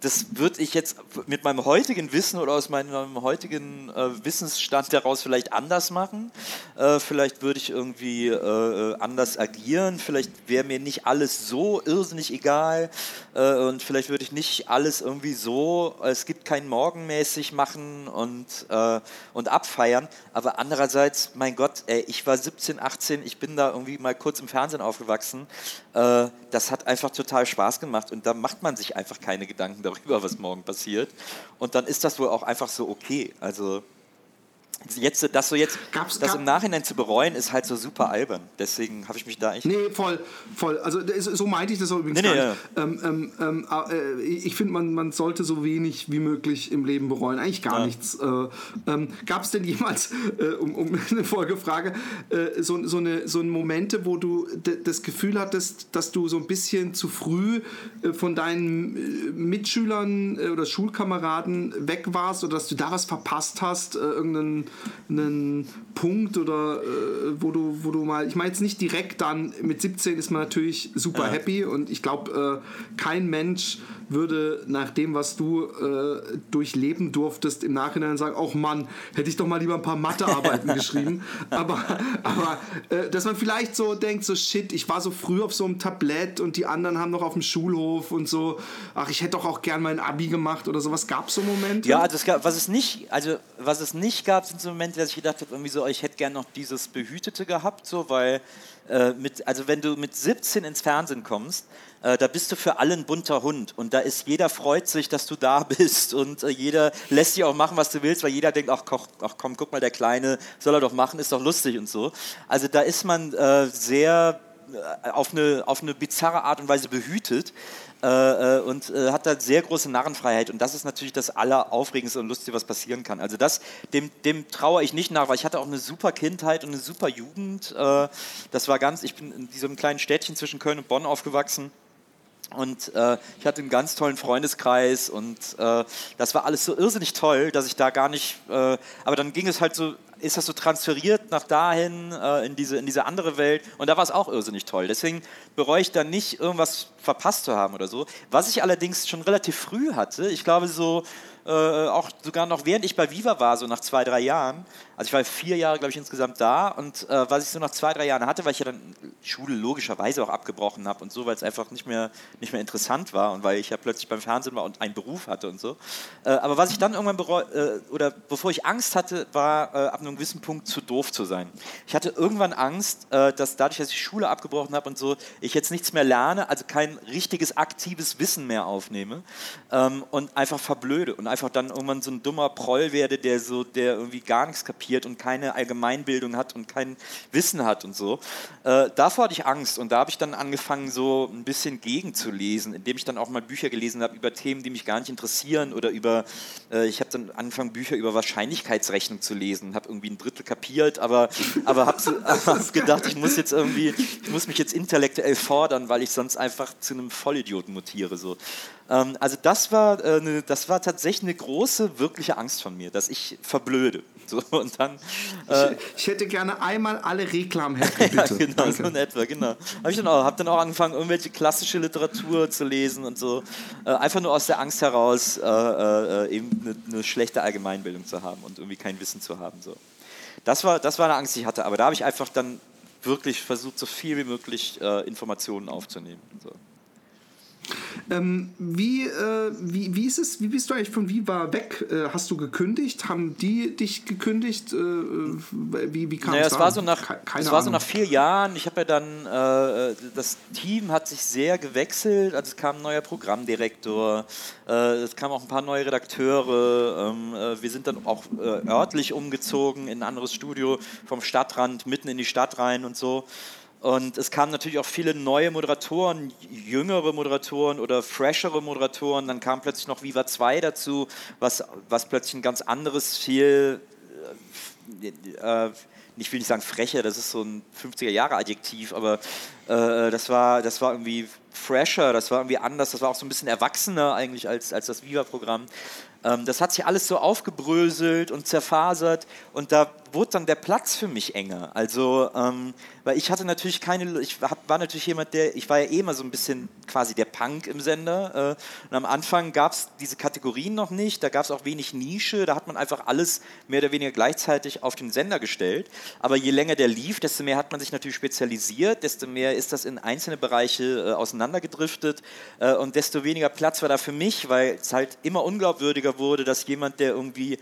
das würde ich jetzt mit meinem heutigen Wissen oder aus meinem heutigen äh, Wissensstand heraus vielleicht anders machen. Äh, vielleicht würde ich irgendwie äh, anders agieren. Vielleicht wäre mir nicht alles so irrsinnig egal. Äh, und vielleicht würde ich nicht alles irgendwie so, es gibt kein Morgenmäßig machen und, äh, und abfeiern. Aber andererseits, mein Gott, ey, ich war 17, 18, ich bin da irgendwie mal kurz im Fernsehen aufgewachsen. Äh, das hat einfach total Spaß gemacht und da macht man sich einfach keine Gedanken darüber, was morgen passiert. Und dann ist das wohl auch einfach so okay. Also jetzt, das so jetzt, Gab's- das gab- im Nachhinein zu bereuen, ist halt so super albern. Deswegen habe ich mich da echt. Nee, voll, voll. Also so meinte ich das auch übrigens Nee, nee, nicht. Ähm, ähm, ähm, äh, ich finde, man, man sollte so wenig wie möglich im Leben bereuen. Eigentlich gar Ja. nichts. Äh, ähm, Gab es denn jemals, äh, um, um eine Folgefrage, äh, so, so, eine, so eine Momente, wo du das Gefühl hattest, dass du so ein bisschen zu früh äh, von deinen äh, Mitschülern oder Schulkameraden weg warst oder dass du da was verpasst hast, irgendeinen einen Punkt oder äh, wo du, wo du mal, ich meine jetzt nicht direkt dann, mit 17 ist man natürlich super Ja. happy und ich glaube, äh, kein Mensch würde nach dem, was du äh, durchleben durftest, im Nachhinein sagen, ach Mann, hätte ich doch mal lieber ein paar Mathearbeiten geschrieben. Aber, aber äh, dass man vielleicht so denkt, so shit, ich war so früh auf so einem Tablett und die anderen haben noch auf dem Schulhof und so, ach, ich hätte doch auch gern mein Abi gemacht oder sowas. Gab es so Momente? Ja, also es gab, was es nicht, also was es nicht gab, sind so Momente, dass ich gedacht habe, irgendwie so, ich hätte gern noch dieses Behütete gehabt, so, weil äh, mit, also wenn du mit 17 ins Fernsehen kommst, äh, da bist du für alle ein bunter Hund. Und da ist jeder freut sich, dass du da bist. Und äh, jeder lässt dich auch machen, was du willst, weil jeder denkt, ach, koch, ach komm, guck mal, der Kleine soll er doch machen, ist doch lustig und so. Also da ist man äh, sehr äh, auf eine, auf eine bizarre Art und Weise behütet äh, äh, und äh, hat da sehr große Narrenfreiheit und das ist natürlich das Alleraufregendste und Lustige, was passieren kann. Also das, dem, dem traue ich nicht nach, weil ich hatte auch eine super Kindheit und eine super Jugend. Äh, das war ganz, ich bin in diesem kleinen Städtchen zwischen Köln und Bonn aufgewachsen. Und äh, ich hatte einen ganz tollen Freundeskreis und äh, das war alles so irrsinnig toll, dass ich da gar nicht. Äh, aber dann ging es halt so, ist das so transferiert nach dahin äh, in, diese, in diese andere Welt und da war es auch irrsinnig toll. Deswegen bereue ich dann nicht, irgendwas verpasst zu haben oder so. Was ich allerdings schon relativ früh hatte, ich glaube so. Äh, auch sogar noch während ich bei Viva war, so nach zwei, drei Jahren. Also ich war vier Jahre, glaube ich, insgesamt da. Und äh, was ich so nach zwei, drei Jahren hatte, weil ich ja dann Schule logischerweise auch abgebrochen habe und so, weil es einfach nicht mehr, nicht mehr interessant war und weil ich ja plötzlich beim Fernsehen war und einen Beruf hatte und so. Äh, aber was ich dann irgendwann bereut, äh, oder bevor ich Angst hatte, war äh, ab einem gewissen Punkt zu doof zu sein. Ich hatte irgendwann Angst, äh, dass dadurch, dass ich Schule abgebrochen habe und so, ich jetzt nichts mehr lerne, also kein richtiges aktives Wissen mehr aufnehme ähm, und einfach verblöde und einfach dann irgendwann so ein dummer Proll werde, der so, der irgendwie gar nichts kapiert und keine Allgemeinbildung hat und kein Wissen hat und so. Äh, davor hatte ich Angst und da habe ich dann angefangen, so ein bisschen gegenzulesen, indem ich dann auch mal Bücher gelesen habe über Themen, die mich gar nicht interessieren oder über, äh, ich habe dann angefangen, Bücher über Wahrscheinlichkeitsrechnung zu lesen, habe irgendwie ein Drittel kapiert, aber, aber habe so, hab gedacht, ich muss jetzt irgendwie, ich muss mich jetzt intellektuell fordern, weil ich sonst einfach zu einem Vollidioten mutiere. So. Ähm, also das war, äh, ne, das war tatsächlich eine große, wirkliche Angst von mir, dass ich verblöde. So, und dann, äh, ich, ich, hätte gerne einmal alle Reklamhefte, bitte. ja, genau, Danke. so in etwa, genau. Habe ich dann auch, habe dann auch angefangen, irgendwelche klassische Literatur zu lesen und so. Äh, einfach nur aus der Angst heraus, äh, äh eben eine, eine, schlechte Allgemeinbildung zu haben und irgendwie kein Wissen zu haben. So. Das, war, das war eine Angst, die ich hatte. Aber da habe ich einfach dann wirklich versucht, so viel wie möglich äh, Informationen aufzunehmen. So. Ähm, wie, äh, wie, wie ist es, wie bist du eigentlich von Viva weg? Äh, hast du gekündigt? Haben die dich gekündigt? Äh, wie, wie kam naja, es? War so nach, Keine es war so nach vier Jahren. Ich habe ja dann, äh, das Team hat sich sehr gewechselt. Also es kam ein neuer Programmdirektor, äh, es kamen auch ein paar neue Redakteure. Ähm, äh, wir sind dann auch örtlich umgezogen in ein anderes Studio vom Stadtrand mitten in die Stadt rein und so. Und es kamen natürlich auch viele neue Moderatoren, jüngere Moderatoren oder freshere Moderatoren. Dann kam plötzlich noch Viva 2 dazu, was, was plötzlich ein ganz anderes, viel, äh, äh, ich will nicht sagen frecher, das ist so ein 50er-Jahre-Adjektiv, aber äh, das, war, das war irgendwie fresher, das war irgendwie anders, das war auch so ein bisschen erwachsener eigentlich als, als das Viva-Programm. Ähm, das hat sich alles so aufgebröselt und zerfasert und da wurde dann der Platz für mich enger. Also, ähm, weil ich hatte natürlich keine, ich war natürlich jemand, der, ich war ja eh immer so ein bisschen quasi der Punk im Sender. Äh, und am Anfang gab es diese Kategorien noch nicht, da gab es auch wenig Nische, da hat man einfach alles mehr oder weniger gleichzeitig auf den Sender gestellt. Aber je länger der lief, desto mehr hat man sich natürlich spezialisiert, desto mehr ist das in einzelne Bereiche äh, auseinandergedriftet äh, und desto weniger Platz war da für mich, weil es halt immer unglaubwürdiger wurde, dass jemand, der irgendwie,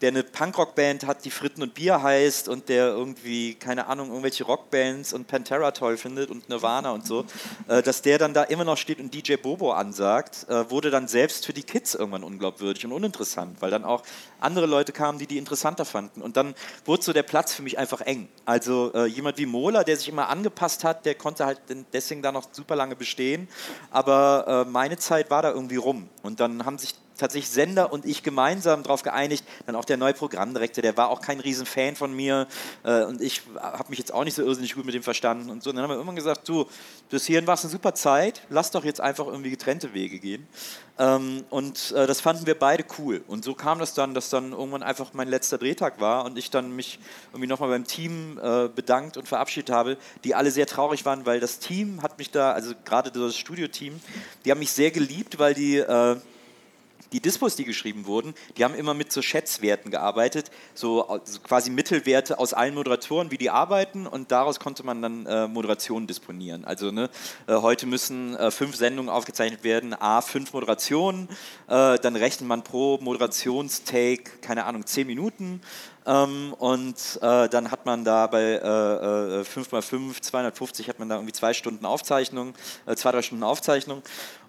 der eine Punkrock-Band hat, die Fritten und Bier heißt und der irgendwie, keine Ahnung, irgendwelche Rockbands und Pantera toll findet und Nirvana und so, äh, dass der dann da immer noch steht und DJ Bobo ansagt, äh, wurde dann selbst für die Kids irgendwann unglaubwürdig und uninteressant, weil dann auch andere Leute kamen, die die interessanter fanden. Und dann wurde so der Platz für mich einfach eng. Also äh, jemand wie Mola, der sich immer angepasst hat, der konnte halt deswegen da noch super lange bestehen. Aber äh, meine Zeit war da irgendwie rum. Und dann haben sich tatsächlich Sender und ich gemeinsam darauf geeinigt. Dann auch der neue Programmdirektor, der war auch kein Riesenfan von mir äh, und ich habe mich jetzt auch nicht so irrsinnig gut mit dem verstanden und so. Und dann haben wir irgendwann gesagt, du, bis hierhin war es eine super Zeit, lass doch jetzt einfach irgendwie getrennte Wege gehen. Ähm, und äh, das fanden wir beide cool. Und so kam das dann, dass dann irgendwann einfach mein letzter Drehtag war und ich dann mich irgendwie nochmal beim Team äh, bedankt und verabschiedet habe, die alle sehr traurig waren, weil das Team hat mich da, also gerade das Studioteam, die haben mich sehr geliebt, weil die äh, die Dispos, die geschrieben wurden, die haben immer mit so Schätzwerten gearbeitet, so also quasi Mittelwerte aus allen Moderatoren, wie die arbeiten und daraus konnte man dann äh, Moderationen disponieren. Also ne, äh, heute müssen äh, fünf Sendungen aufgezeichnet werden, a fünf Moderationen, äh, dann rechnet man pro Moderationstake, keine Ahnung, zehn Minuten ähm, und äh, dann hat man da bei äh, 5x5, 250 hat man da irgendwie zwei Stunden Aufzeichnung, zwei, drei Stunden Aufzeichnung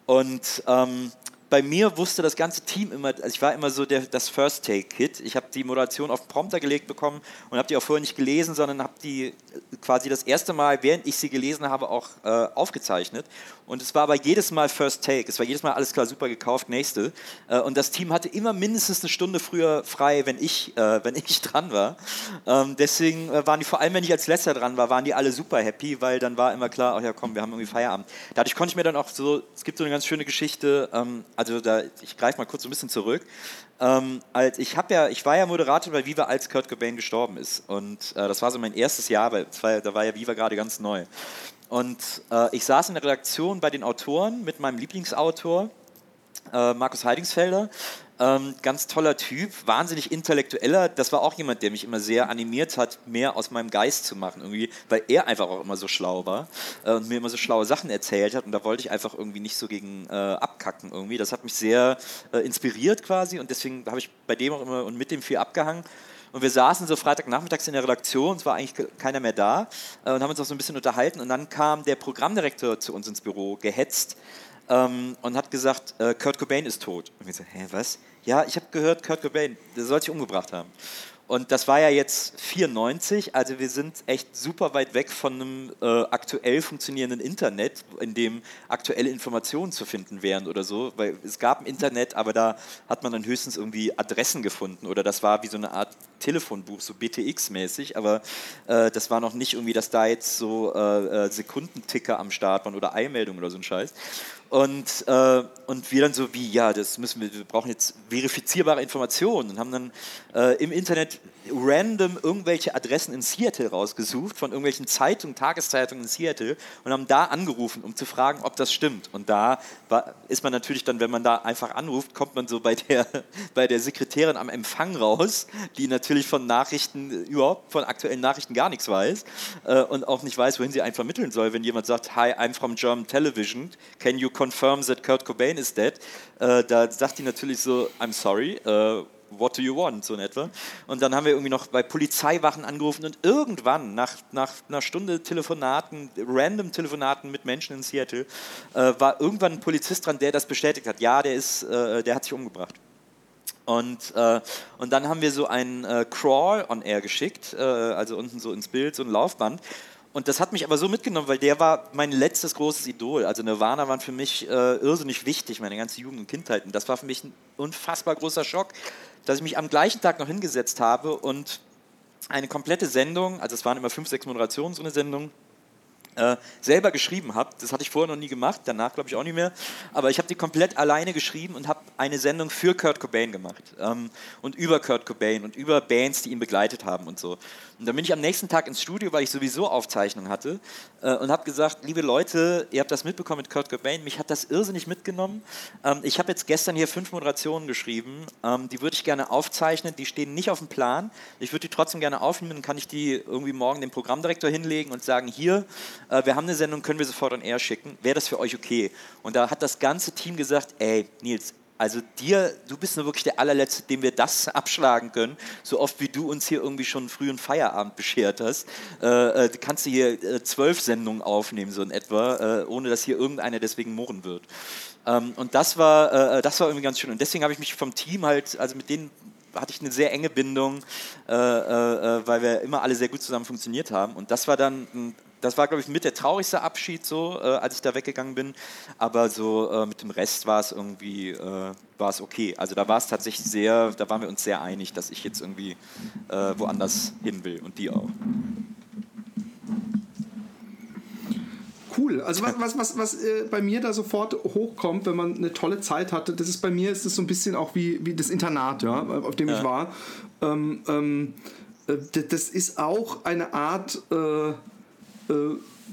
und ähm, bei mir wusste das ganze Team immer, also ich war immer so der, das First-Take-Kit. Ich habe die Moderation auf Prompter gelegt bekommen und habe die auch vorher nicht gelesen, sondern habe die quasi das erste Mal, während ich sie gelesen habe, auch äh, aufgezeichnet. Und es war aber jedes Mal First Take. Es war jedes Mal alles klar, super gekauft, nächste. Äh, und das Team hatte immer mindestens eine Stunde früher frei, wenn ich, äh, wenn ich dran war. Ähm, deswegen äh, waren die, vor allem wenn ich als letzter dran war, waren die alle super happy, weil dann war immer klar, ach ja komm, wir haben irgendwie Feierabend. Dadurch konnte ich mir dann auch so, es gibt so eine ganz schöne Geschichte, ähm, also da, ich greife mal kurz so ein bisschen zurück. Ähm, als ich habe ja, ich war ja Moderator bei Viva, als Kurt Cobain gestorben ist. Und das war so mein erstes Jahr, weil da war ja Viva gerade ganz neu. Und äh, ich saß in der Redaktion bei den Autoren mit meinem Lieblingsautor, äh, Markus Heidingsfelder, ähm, ganz toller Typ, wahnsinnig intellektueller. Das war auch jemand, der mich immer sehr animiert hat, mehr aus meinem Geist zu machen, irgendwie, weil er einfach auch immer so schlau war äh, und mir immer so schlaue Sachen erzählt hat. Und da wollte ich einfach irgendwie nicht so gegen äh, abkacken irgendwie. Das hat mich sehr äh, inspiriert quasi und deswegen habe ich bei dem auch immer und mit dem viel abgehangen. Und wir saßen so Freitagnachmittags in der Redaktion, es war eigentlich keiner mehr da äh, und haben uns auch so ein bisschen unterhalten. Und dann kam der Programmdirektor zu uns ins Büro, gehetzt, ähm, und hat gesagt, äh, Kurt Cobain ist tot. Und wir so, hä, was? Ja, ich habe gehört, Kurt Cobain, der soll sich umgebracht haben. Und das war ja jetzt 94, also wir sind echt super weit weg von einem äh, aktuell funktionierenden Internet, in dem aktuelle Informationen zu finden wären oder so, weil es gab ein Internet, aber da hat man dann höchstens irgendwie Adressen gefunden oder das war wie so eine Art Telefonbuch, so BTX-mäßig, aber äh, das war noch nicht irgendwie, dass da jetzt so äh, äh Sekundenticker am Start waren oder Eilmeldungen oder so ein Scheiß. Und, äh, und wir dann so wie, ja, das müssen wir, wir brauchen jetzt verifizierbare Informationen und haben dann äh, im Internet random irgendwelche Adressen in Seattle rausgesucht, von irgendwelchen Zeitungen, Tageszeitungen in Seattle und haben da angerufen, um zu fragen, ob das stimmt. Und da war, ist man natürlich dann, wenn man da einfach anruft, kommt man so bei der, bei der Sekretärin am Empfang raus, die natürlich von Nachrichten, überhaupt von aktuellen Nachrichten gar nichts weiß äh, und auch nicht weiß, wohin sie einen vermitteln soll. Wenn jemand sagt, hi, I'm from German Television, can you confirm that Kurt Cobain is dead? Äh, da sagt die natürlich so, I'm sorry, äh, what do you want, so in etwa. Und dann haben wir irgendwie noch bei Polizeiwachen angerufen und irgendwann, nach, nach einer Stunde Telefonaten, random Telefonaten mit Menschen in Seattle, äh, war irgendwann ein Polizist dran, der das bestätigt hat. Ja, der, ist, äh, der hat sich umgebracht. Und, äh, und dann haben wir so einen äh, Crawl on Air geschickt, äh, also unten so ins Bild, so ein Laufband. Und das hat mich aber so mitgenommen, weil der war mein letztes großes Idol. Also Nirvana waren für mich äh, irrsinnig wichtig, meine ganze Jugend und Kindheit. Und das war für mich ein unfassbar großer Schock, dass ich mich am gleichen Tag noch hingesetzt habe und eine komplette Sendung, also es waren immer fünf, sechs Moderationen, so eine Sendung, äh, selber geschrieben habe. Das hatte ich vorher noch nie gemacht, danach glaube ich auch nicht mehr. Aber ich habe die komplett alleine geschrieben und habe eine Sendung für Kurt Cobain gemacht. Ähm, und über Kurt Cobain und über Bands, die ihn begleitet haben und so. Und dann bin ich am nächsten Tag ins Studio, weil ich sowieso Aufzeichnungen hatte äh, und habe gesagt, liebe Leute, ihr habt das mitbekommen mit Kurt Cobain, mich hat das irrsinnig mitgenommen. Ähm, ich habe jetzt gestern hier fünf Moderationen geschrieben, ähm, die würde ich gerne aufzeichnen, die stehen nicht auf dem Plan. Ich würde die trotzdem gerne aufnehmen, dann kann ich die irgendwie morgen dem Programmdirektor hinlegen und sagen, hier, äh, wir haben eine Sendung, können wir sofort an Air schicken, wäre das für euch okay? Und da hat das ganze Team gesagt, ey, Nils, also dir, du bist nur wirklich der allerletzte, dem wir das abschlagen können. So oft wie du uns hier irgendwie schon einen frühen Feierabend beschert hast, äh, äh, kannst du hier äh, zwölf Sendungen aufnehmen, so in etwa, äh, ohne dass hier irgendeiner deswegen murren wird. Ähm, und das war, äh, das war irgendwie ganz schön. Und deswegen habe ich mich vom Team halt, also mit denen hatte ich eine sehr enge Bindung, äh, weil wir immer alle sehr gut zusammen funktioniert haben. Und das war dann ein das war, glaube ich, mit der traurigste Abschied so, äh, als ich da weggegangen bin. Aber so äh, mit dem Rest war es irgendwie äh, war es okay. Also da war es tatsächlich sehr, da waren wir uns sehr einig, dass ich jetzt irgendwie äh, woanders hin will und die auch. Cool. Also was, was, was, was äh, bei mir da sofort hochkommt, wenn man eine tolle Zeit hatte, das ist bei mir ist es so ein bisschen auch wie, wie das Internat, ja, auf dem ja. ich war. Ähm, ähm, äh, das ist auch eine Art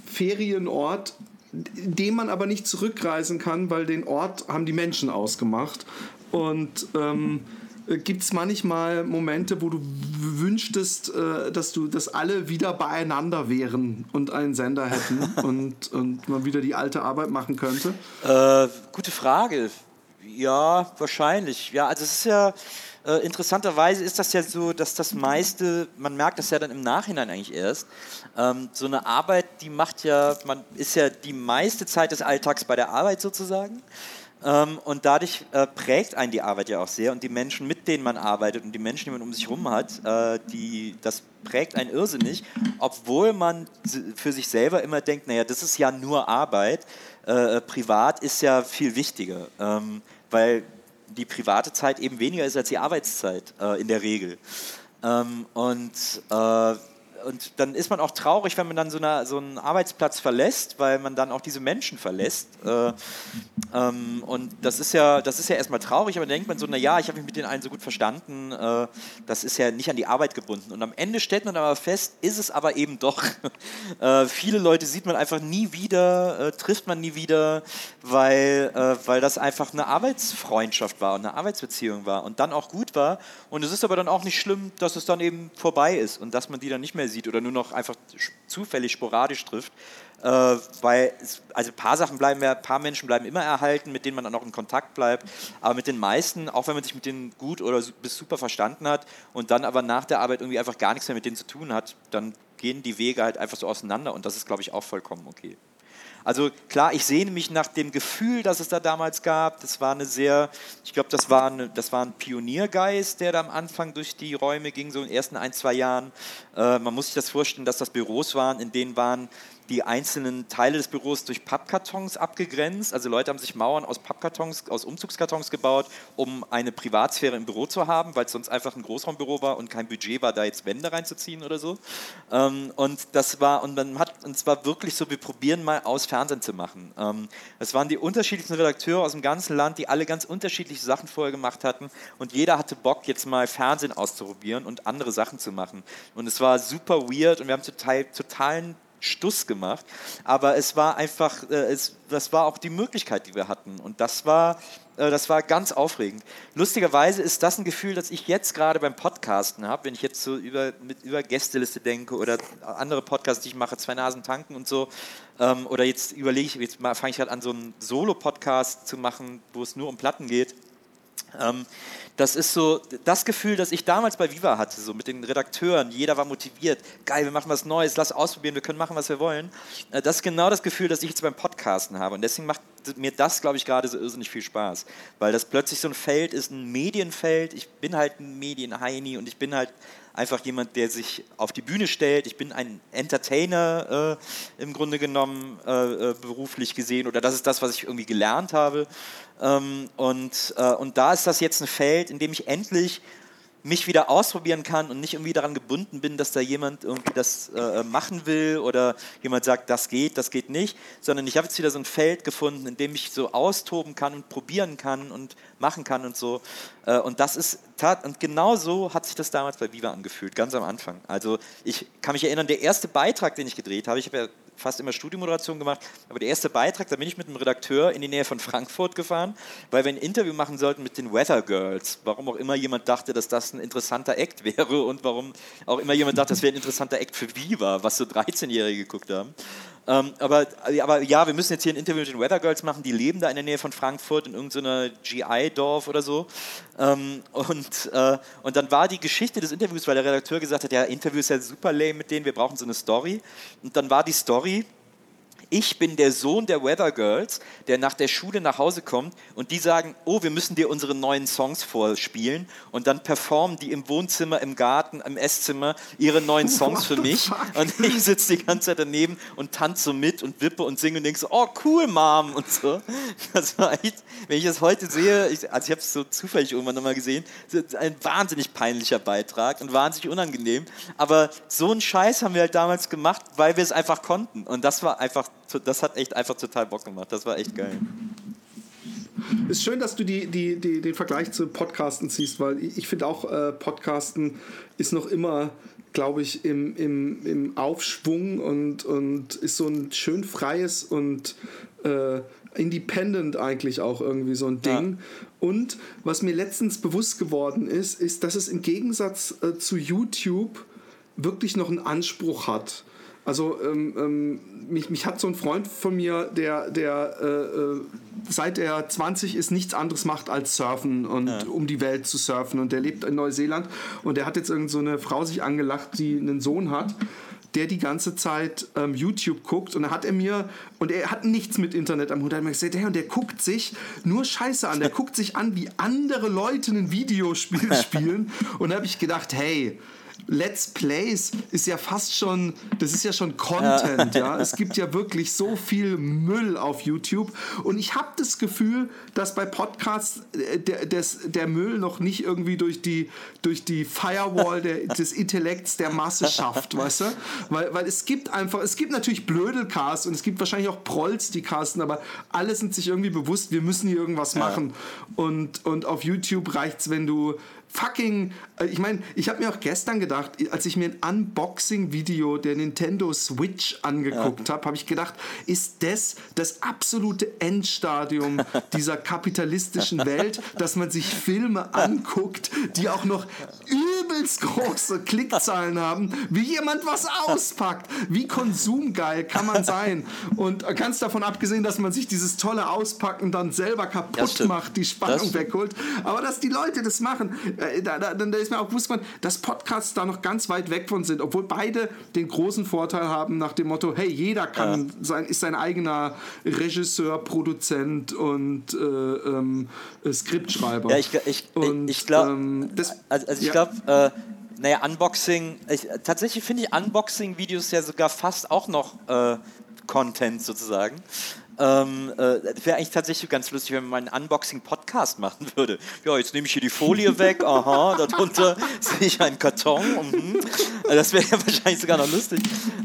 Ferienort, in dem man aber nicht zurückreisen kann, weil den Ort haben die Menschen ausgemacht. Und ähm, gibt es manchmal Momente, wo du wünschtest, äh, dass du, dass alle wieder beieinander wären und einen Sender hätten und, und man wieder die alte Arbeit machen könnte? Äh, gute Frage. Ja, wahrscheinlich. Ja, also es ist ja äh, interessanterweise ist das ja so, dass das meiste, man merkt das ja dann im Nachhinein eigentlich erst, ähm, so eine Arbeit, die macht ja, man ist ja die meiste Zeit des Alltags bei der Arbeit sozusagen. Ähm, und dadurch äh, prägt einen die Arbeit ja auch sehr und die Menschen, mit denen man arbeitet und die Menschen, die man um sich herum hat, äh, die, das prägt einen irrsinnig, obwohl man für sich selber immer denkt, naja, das ist ja nur Arbeit, äh, privat ist ja viel wichtiger, ähm, weil die private Zeit eben weniger ist als die Arbeitszeit äh, in der Regel. Ähm, und äh, und dann ist man auch traurig, wenn man dann so, eine, so einen Arbeitsplatz verlässt, weil man dann auch diese Menschen verlässt. Äh, ähm, und das ist ja, das ist ja erstmal traurig, aber dann denkt man so, naja, ich habe mich mit den einen so gut verstanden, äh, das ist ja nicht an die Arbeit gebunden. Und am Ende stellt man aber fest, ist es aber eben doch. äh, viele Leute sieht man einfach nie wieder, äh, trifft man nie wieder, weil, äh, weil das einfach eine Arbeitsfreundschaft war und eine Arbeitsbeziehung war und dann auch gut war. Und es ist aber dann auch nicht schlimm, dass es dann eben vorbei ist und dass man die dann nicht mehr sieht sieht oder nur noch einfach zufällig sporadisch trifft. Äh, weil, also ein paar Sachen bleiben ja, ein paar Menschen bleiben immer erhalten, mit denen man dann auch in Kontakt bleibt. Aber mit den meisten, auch wenn man sich mit denen gut oder bis super verstanden hat und dann aber nach der Arbeit irgendwie einfach gar nichts mehr mit denen zu tun hat, dann gehen die Wege halt einfach so auseinander und das ist, glaube ich, auch vollkommen okay. Also klar, ich sehne mich nach dem Gefühl, das es da damals gab. Das war eine sehr, ich glaube, das, war das war ein Pioniergeist, der da am Anfang durch die Räume ging, so in den ersten ein, zwei Jahren. Äh, man muss sich das vorstellen, dass das Büros waren, in denen waren die einzelnen Teile des Büros durch Pappkartons abgegrenzt. Also Leute haben sich Mauern aus Pappkartons, aus Umzugskartons gebaut, um eine Privatsphäre im Büro zu haben, weil es sonst einfach ein Großraumbüro war und kein Budget war, da jetzt Wände reinzuziehen oder so. Ähm, und das war, und man hat, und es war wirklich so, wir probieren mal aus, Fernsehen zu machen. Ähm, es waren die unterschiedlichsten Redakteure aus dem ganzen Land, die alle ganz unterschiedliche Sachen vorher gemacht hatten und jeder hatte Bock, jetzt mal Fernsehen auszuprobieren und andere Sachen zu machen. Und es war super weird und wir haben total, totalen Stuss gemacht. Aber es war einfach, äh, es, das war auch die Möglichkeit, die wir hatten. Und das war, äh, das war ganz aufregend. Lustigerweise ist das ein Gefühl, das ich jetzt gerade beim Podcasten habe, wenn ich jetzt so über, mit, über Gästeliste denke oder andere Podcasts, die ich mache, zwei Nasen tanken und so. Ähm, oder jetzt überlege ich, jetzt fange ich halt an, so einen Solo-Podcast zu machen, wo es nur um Platten geht. Ähm, das ist so das Gefühl, das ich damals bei Viva hatte, so mit den Redakteuren. Jeder war motiviert. Geil, wir machen was Neues, lass ausprobieren, wir können machen, was wir wollen. Äh, das ist genau das Gefühl, das ich jetzt beim Podcasten habe. Und deswegen macht mir das, glaube ich, gerade so irrsinnig viel Spaß. Weil das plötzlich so ein Feld ist, ein Medienfeld. Ich bin halt ein Medienheini und ich bin halt einfach jemand, der sich auf die Bühne stellt. Ich bin ein Entertainer äh, im Grunde genommen äh, äh, beruflich gesehen oder das ist das, was ich irgendwie gelernt habe. Ähm, und, äh, und da ist das jetzt ein Feld, in dem ich endlich mich wieder ausprobieren kann und nicht irgendwie daran gebunden bin, dass da jemand irgendwie das äh, machen will oder jemand sagt, das geht, das geht nicht, sondern ich habe jetzt wieder so ein Feld gefunden, in dem ich so austoben kann und probieren kann und machen kann und so. Äh, und das ist tat und genau so hat sich das damals bei Viva angefühlt, ganz am Anfang. Also ich kann mich erinnern, der erste Beitrag, den ich gedreht habe, ich habe ja fast immer Studiomoderation gemacht, aber der erste Beitrag, da bin ich mit einem Redakteur in die Nähe von Frankfurt gefahren, weil wir ein Interview machen sollten mit den Weather Girls. Warum auch immer jemand dachte, dass das ein interessanter Act wäre und warum auch immer jemand dachte, das wäre ein interessanter Act für Viva, was so 13-Jährige geguckt haben. Ähm, aber, aber ja, wir müssen jetzt hier ein Interview mit den Weather Girls machen, die leben da in der Nähe von Frankfurt in irgendeiner GI-Dorf oder so. Ähm, und, äh, und dann war die Geschichte des Interviews, weil der Redakteur gesagt hat, ja, Interview ist ja super lame mit denen, wir brauchen so eine Story. Und dann war die Story, ich bin der Sohn der Weather Girls, der nach der Schule nach Hause kommt und die sagen, oh, wir müssen dir unsere neuen Songs vorspielen und dann performen die im Wohnzimmer, im Garten, im Esszimmer ihre neuen Songs für mich. und ich sitze die ganze Zeit daneben und tanze so mit und wippe und singe und denke so, oh cool, Mom und so. Das war echt, wenn ich das heute sehe, ich, also ich habe es so zufällig irgendwann nochmal gesehen, ein wahnsinnig peinlicher Beitrag und wahnsinnig unangenehm, aber so einen Scheiß haben wir halt damals gemacht, weil wir es einfach konnten. Und das war einfach das hat echt einfach total Bock gemacht. Das war echt geil. Ist schön, dass du die, die, die, den Vergleich zu Podcasten ziehst, weil ich, finde auch, äh, Podcasten ist noch immer, glaube ich, im, im, im Aufschwung und, und ist so ein schön freies und äh, independent eigentlich auch irgendwie so ein Ding. Ja. Und was mir letztens bewusst geworden ist, ist, dass es im Gegensatz äh, zu YouTube wirklich noch einen Anspruch hat. Also ähm, ähm, mich, mich hat so ein Freund von mir, der, der äh, äh seit er 20 ist nichts anderes macht als surfen und ja. um die Welt zu surfen. Und der lebt in Neuseeland. Und der hat jetzt irgend so eine Frau sich angelacht, die einen Sohn hat der die ganze Zeit ähm, YouTube guckt. Und da hat er mir und er hat nichts mit Internet am Hut, er hat mir gesagt, hey, und der guckt sich nur Scheiße an, der guckt sich an, wie andere Leute ein Videospiel spielen. Und da habe ich gedacht, hey, Let's Plays ist ja fast schon, das ist ja schon Content, ja. Es gibt ja wirklich so viel Müll auf YouTube und ich habe das Gefühl, dass bei Podcasts äh, der, des, der Müll noch nicht irgendwie durch die, durch die Firewall der, des Intellekts der Masse schafft, weißt du? Weil, weil es gibt einfach, es gibt natürlich Blödelcasts und es gibt wahrscheinlich auch Prolls, die casten, aber alle sind sich irgendwie bewusst, wir müssen hier irgendwas machen. Und, und auf YouTube reicht es, wenn du fucking, äh, ich meine, ich habe mir auch gestern gedacht, als ich mir ein Unboxing-Video der Nintendo Switch angeguckt ja. habe, habe ich gedacht, ist das das absolute Endstadium dieser kapitalistischen Welt, dass man sich Filme anguckt, die auch noch übelst große Klickzahlen haben, wie jemand was auspackt. Wie konsumgeil kann man sein? Und ganz davon abgesehen, dass man sich dieses tolle Auspacken dann selber kaputt macht, die Spannung wegholt. Aber dass die Leute das machen, äh, da, da, da ist mir auch bewusst, dass Podcasts da noch ganz weit weg von sind, obwohl beide den großen Vorteil haben nach dem Motto, hey, jeder kann ja. sein, ist sein eigener Regisseur, Produzent und äh, ähm, Skriptschreiber. Ja, ich, ich, und, ich glaube, ähm, also, also ich ja. glaube, äh, naja, Unboxing, ich, tatsächlich finde ich Unboxing-Videos ja sogar fast auch noch äh, Content sozusagen. Ähm, äh, Wäre eigentlich tatsächlich ganz lustig, wenn man einen Unboxing-Podcast machen würde. Ja, jetzt nehme ich hier die Folie weg, aha, darunter sehe ich einen Karton. Mhm. Das wäre ja wahrscheinlich sogar noch lustig.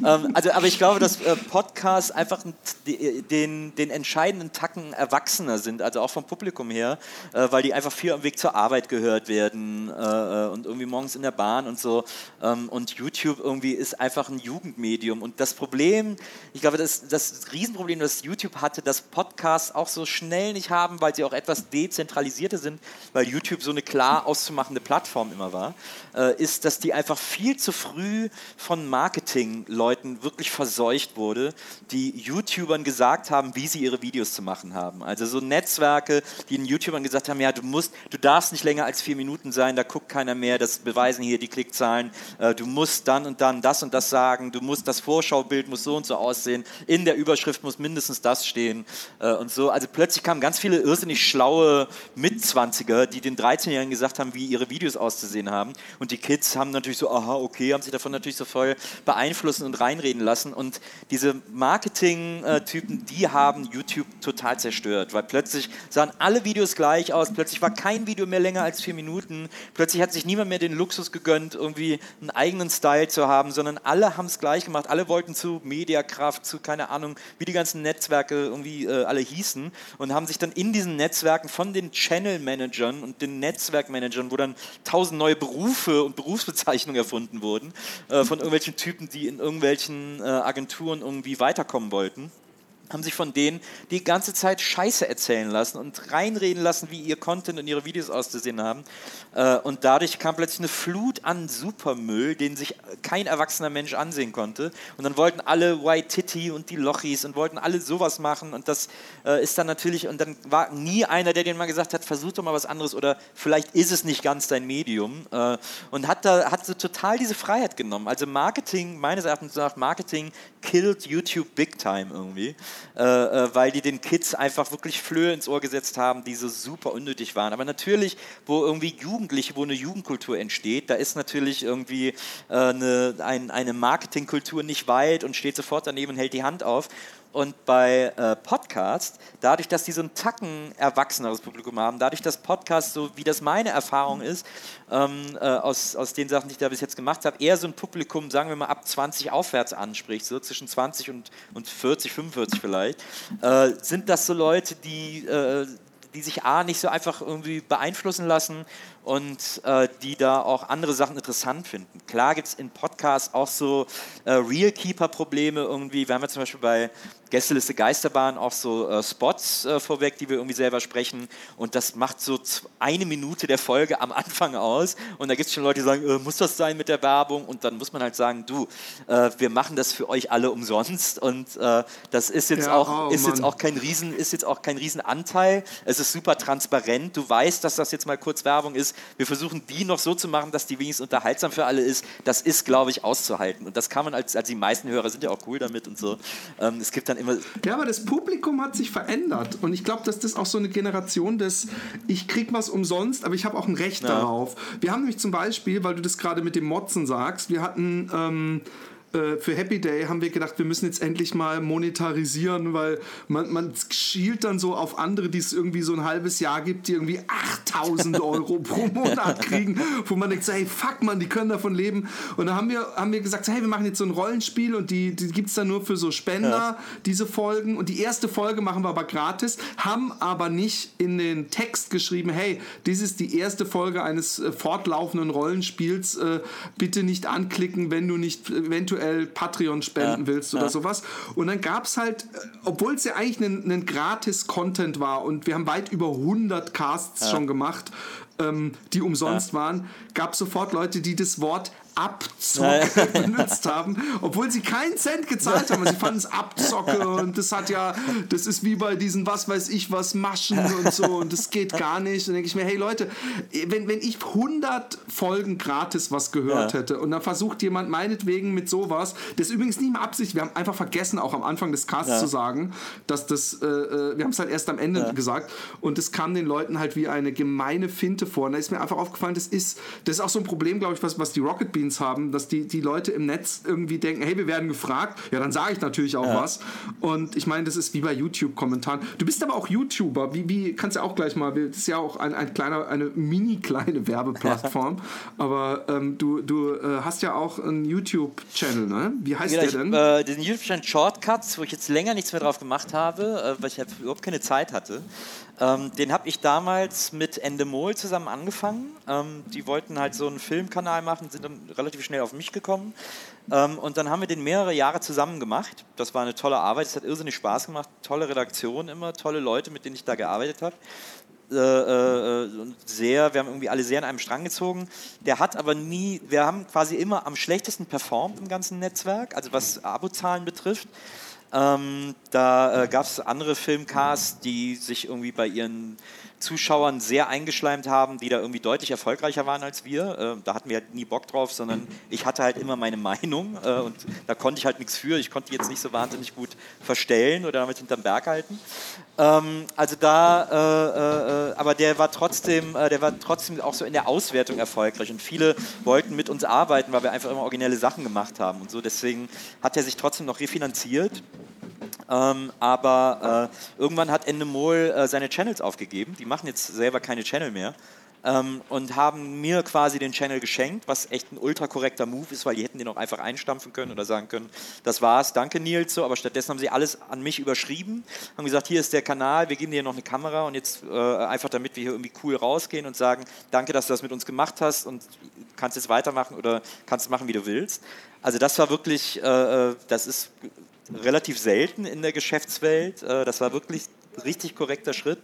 Ähm, also, aber ich glaube, dass äh, Podcasts einfach den, den entscheidenden Tacken erwachsener sind, also auch vom Publikum her, äh, weil die einfach viel am Weg zur Arbeit gehört werden äh, äh, und irgendwie morgens in der Bahn und so. Ähm, und YouTube irgendwie ist einfach ein Jugendmedium. Und das Problem, ich glaube, das, das Riesenproblem, das YouTube hatte, dass Podcasts auch so schnell nicht haben, weil sie auch etwas dezentralisierter sind, weil YouTube so eine klar auszumachende Plattform immer war, äh, ist, dass die einfach viel zu früh von Marketingleuten wirklich verseucht wurde, die YouTubern gesagt haben, wie sie ihre Videos zu machen haben. Also so Netzwerke, die den YouTubern gesagt haben, ja, du musst, du darfst nicht länger als vier Minuten sein, da guckt keiner mehr, das beweisen hier die Klickzahlen, äh, du musst dann und dann das und das sagen, du musst das Vorschaubild muss so und so aussehen, in der Überschrift muss mindestens das stehen äh, und so. Also plötzlich kamen ganz viele irrsinnig schlaue Mitzwanziger, die den 13-Jährigen gesagt haben, wie ihre Videos auszusehen haben. Und die Kids haben natürlich so, aha, okay, haben sich davon natürlich so voll beeinflussen und reinreden lassen. Und diese Marketing-Typen, die haben YouTube total zerstört, weil plötzlich sahen alle Videos gleich aus, plötzlich war kein Video mehr länger als vier Minuten, plötzlich hat sich niemand mehr den Luxus gegönnt, irgendwie einen eigenen Style zu haben, sondern alle haben es gleich gemacht, alle wollten zu Mediakraft, zu keine Ahnung, wie die ganzen Netzwerke irgendwie äh, alle hießen und haben sich dann in diesen Netzwerken von den Channel-Managern und den Netzwerkmanagern, wo dann tausend neue Berufe und Berufsbezeichnungen erfunden wurden, äh, von irgendwelchen Typen, die in irgendwelchen äh, Agenturen irgendwie weiterkommen wollten haben sich von denen die ganze Zeit Scheiße erzählen lassen und reinreden lassen, wie ihr Content und ihre Videos auszusehen haben. Äh, und dadurch kam plötzlich eine Flut an Supermüll, den sich kein erwachsener Mensch ansehen konnte. Und dann wollten alle White Titty und die Lochis und wollten alle sowas machen. Und das äh, ist dann natürlich, und dann war nie einer, der denen mal gesagt hat, versuch doch mal was anderes oder vielleicht ist es nicht ganz dein Medium. Äh, und hat da hat so total diese Freiheit genommen. Also Marketing, meines Erachtens nach, Marketing killed YouTube big time irgendwie. Weil die den Kids einfach wirklich Flöhe ins Ohr gesetzt haben, die so super unnötig waren. Aber natürlich, wo irgendwie Jugendliche, wo eine Jugendkultur entsteht, da ist natürlich irgendwie äh, eine, ein, eine Marketingkultur nicht weit und steht sofort daneben und hält die Hand auf. Und bei äh, Podcasts, dadurch, dass die so ein Tacken erwachseneres Publikum haben, dadurch, dass Podcasts, so wie das meine Erfahrung ist, ähm, äh, aus, aus den Sachen, die ich da bis jetzt gemacht habe, eher so ein Publikum, sagen wir mal, ab 20 aufwärts anspricht, so zwischen 20 und, und 40, 45 vielleicht, äh, sind das so Leute, die, äh, die sich A, nicht so einfach irgendwie beeinflussen lassen und äh, die da auch andere Sachen interessant finden. Klar gibt es in Podcasts auch so äh, Real-Keeper-Probleme irgendwie. Wir haben ja zum Beispiel bei Gästeliste Geisterbahn auch so äh, Spots äh, vorweg, die wir irgendwie selber sprechen. Und das macht so eine Minute der Folge am Anfang aus. Und da gibt es schon Leute, die sagen, äh, muss das sein mit der Werbung? Und dann muss man halt sagen, du, äh, wir machen das für euch alle umsonst. Und äh, das ist jetzt, ja, auch, oh, ist jetzt auch kein Riesen, ist jetzt auch kein Riesenanteil. Es ist super transparent. Du weißt, dass das jetzt mal kurz Werbung ist. Wir versuchen die noch so zu machen, dass die wenigstens unterhaltsam für alle ist. Das ist, glaube ich, auszuhalten. Und das kann man als, als die meisten Hörer sind ja auch cool damit und so. Ähm, es gibt dann immer. Ja, aber das Publikum hat sich verändert. Und ich glaube, dass das auch so eine Generation des, ich krieg was umsonst, aber ich habe auch ein Recht ja. darauf. Wir haben nämlich zum Beispiel, weil du das gerade mit dem Motzen sagst, wir hatten. Ähm, äh, für Happy Day haben wir gedacht, wir müssen jetzt endlich mal monetarisieren, weil man, man schielt dann so auf andere, die es irgendwie so ein halbes Jahr gibt, die irgendwie 8000 Euro pro Monat kriegen, wo man denkt, so, hey, fuck man, die können davon leben. Und dann haben wir, haben wir gesagt, hey, wir machen jetzt so ein Rollenspiel und die, die gibt es dann nur für so Spender, ja. diese Folgen. Und die erste Folge machen wir aber gratis, haben aber nicht in den Text geschrieben, hey, dies ist die erste Folge eines äh, fortlaufenden Rollenspiels, äh, bitte nicht anklicken, wenn du nicht eventuell eventuell Patreon spenden Ja, willst oder ja. sowas. Und dann gab es halt, äh, obwohl es ja eigentlich ein, ein Gratis-Content war und wir haben weit über 100 Casts schon gemacht, ähm, die umsonst waren, gab es sofort Leute, die das Wort Abzocke benutzt haben, obwohl sie keinen Cent gezahlt haben. Sie fanden es Abzocke und das hat ja, das ist wie bei diesen was weiß ich was Maschen und so und das geht gar nicht. Und denke ich mir, hey Leute, wenn, wenn ich 100 Folgen gratis was gehört Ja. hätte und dann versucht jemand meinetwegen mit sowas, das ist übrigens nicht mehr Absicht, wir haben einfach vergessen, auch am Anfang des Casts Ja. zu sagen, dass das, äh, äh, wir haben es halt erst am Ende gesagt und das kam den Leuten halt wie eine gemeine Finte vor. Und da ist mir einfach aufgefallen, das ist, das ist auch so ein Problem, glaube ich, was, was die Rocket Beans haben, dass die, die Leute im Netz irgendwie denken, hey, wir werden gefragt, ja, dann sage ich natürlich auch was. Und ich meine, das ist wie bei YouTube-Kommentaren. Du bist aber auch YouTuber, wie, wie kannst du auch gleich mal, das ist ja auch ein, ein kleiner, eine mini kleine Werbeplattform, aber ähm, du, du äh, hast ja auch einen YouTube-Channel, ne? Wie heißt Ja, der ich, denn? äh, diesen YouTube-Channel Shortcuts, wo ich jetzt länger nichts mehr drauf gemacht habe, äh, weil ich halt überhaupt keine Zeit hatte. Ähm, den habe ich damals mit Endemol zusammen angefangen. Ähm, die wollten halt so einen Filmkanal machen, sind dann relativ schnell auf mich gekommen. Ähm, und dann haben wir den mehrere Jahre zusammen gemacht. Das war eine tolle Arbeit, es hat irrsinnig Spaß gemacht. Tolle Redaktion immer, tolle Leute, mit denen ich da gearbeitet habe äh, äh, und sehr, wir haben irgendwie alle sehr an einem Strang gezogen. Der hat aber nie, wir haben quasi immer am schlechtesten performt im ganzen Netzwerk, also was Abozahlen betrifft. Ähm, da äh, gab es andere Filmcasts, die sich irgendwie bei ihren Zuschauern sehr eingeschleimt haben, die da irgendwie deutlich erfolgreicher waren als wir. Äh, da hatten wir halt nie Bock drauf, sondern ich hatte halt immer meine Meinung äh, und da konnte ich halt nichts für. Ich konnte die jetzt nicht so wahnsinnig gut verstellen oder damit hinterm Berg halten. Ähm, also da, äh, aber der war trotzdem, der war trotzdem auch so in der Auswertung erfolgreich und viele wollten mit uns arbeiten, weil wir einfach immer originelle Sachen gemacht haben und so. Deswegen hat er sich trotzdem noch refinanziert. Ähm, aber äh, irgendwann hat Endemol äh, seine Channels aufgegeben. Die machen jetzt selber keine Channel mehr. Ähm, und haben mir quasi den Channel geschenkt, was echt ein ultra korrekter Move ist, weil die hätten den auch einfach einstampfen können oder sagen können, das war's, danke Nils, so, aber stattdessen haben sie alles an mich überschrieben, haben gesagt, hier ist der Kanal, wir geben dir noch eine Kamera und jetzt äh, einfach damit wir hier irgendwie cool rausgehen und sagen, danke, dass du das mit uns gemacht hast und kannst jetzt weitermachen oder kannst machen, wie du willst. Also das war wirklich, äh, äh, das ist relativ selten in der Geschäftswelt. Äh, Das war wirklich richtig korrekter Schritt.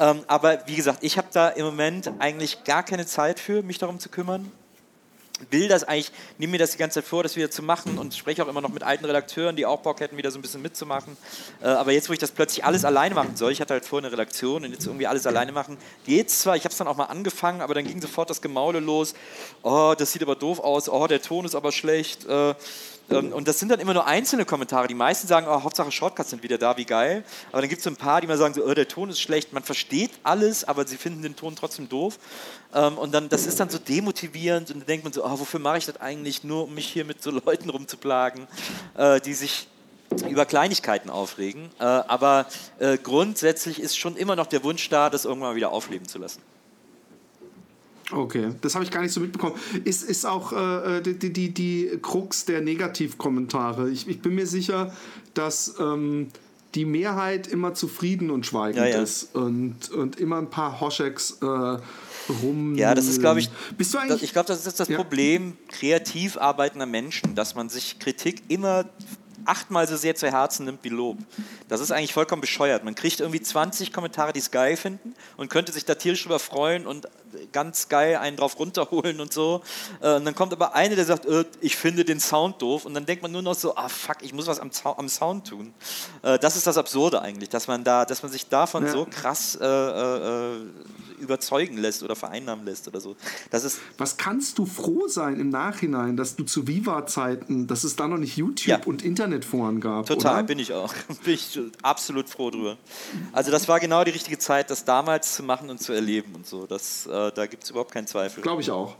Ähm, Aber wie gesagt, ich habe da im Moment eigentlich gar keine Zeit für, mich darum zu kümmern. Will das eigentlich, nehme mir das die ganze Zeit vor, das wieder zu machen und spreche auch immer noch mit alten Redakteuren, die auch Bock hätten, wieder so ein bisschen mitzumachen. Äh, Aber jetzt, wo ich das plötzlich alles alleine machen soll, ich hatte halt vorher eine Redaktion und jetzt irgendwie alles alleine machen, geht's zwar, ich habe es dann auch mal angefangen, aber dann ging sofort das Gemaule los. Oh, das sieht aber doof aus. Oh, der Ton ist aber schlecht. Äh, ähm, Und das sind dann immer nur einzelne Kommentare. Die meisten sagen, oh, Hauptsache Shortcuts sind wieder da, wie geil. Aber dann gibt es so ein paar, die mal sagen, so, oh, der Ton ist schlecht. Man versteht alles, aber sie finden den Ton trotzdem doof. Ähm, Und dann, das ist dann so demotivierend und dann denkt man so, oh, wofür mache ich das eigentlich? Nur um mich hier mit so Leuten rumzuplagen, äh, die sich über Kleinigkeiten aufregen. Äh, Aber äh, grundsätzlich ist schon immer noch der Wunsch da, das irgendwann wieder aufleben zu lassen. Okay, das habe ich gar nicht so mitbekommen. Ist, ist auch äh, die, die, die, die Krux der Negativkommentare. Ich, ich bin mir sicher, dass ähm, die Mehrheit immer zufrieden und schweigend Ja, ja. ist und, und immer ein paar Hoschecks äh, rum. Ja, das ist, glaube ich, Bist du das, eigentlich. ich glaube, das ist das Ja. Problem kreativ arbeitender Menschen, dass man sich Kritik immer achtmal so sehr zu Herzen nimmt wie Lob. Das ist eigentlich vollkommen bescheuert. Man kriegt irgendwie 20 Kommentare, die es geil finden und könnte sich da tierisch drüber freuen und ganz geil einen drauf runterholen und so. Äh, Und dann kommt aber eine, der sagt, äh, ich finde den Sound doof und dann denkt man nur noch so, ah fuck, ich muss was am, am Sound tun. Äh, Das ist das Absurde eigentlich, dass man da, dass man sich davon Ja. so krass überzeugen lässt oder vereinnahmen lässt oder so. Das ist Was kannst du froh sein im Nachhinein, dass du zu Viva-Zeiten, dass es da noch nicht YouTube Ja. und Internetforen gab? Total, oder? bin ich auch. Bin ich absolut froh drüber. Also das war genau die richtige Zeit, das damals zu machen und zu erleben und so. Das, da gibt es überhaupt keinen Zweifel. Glaube ich auch.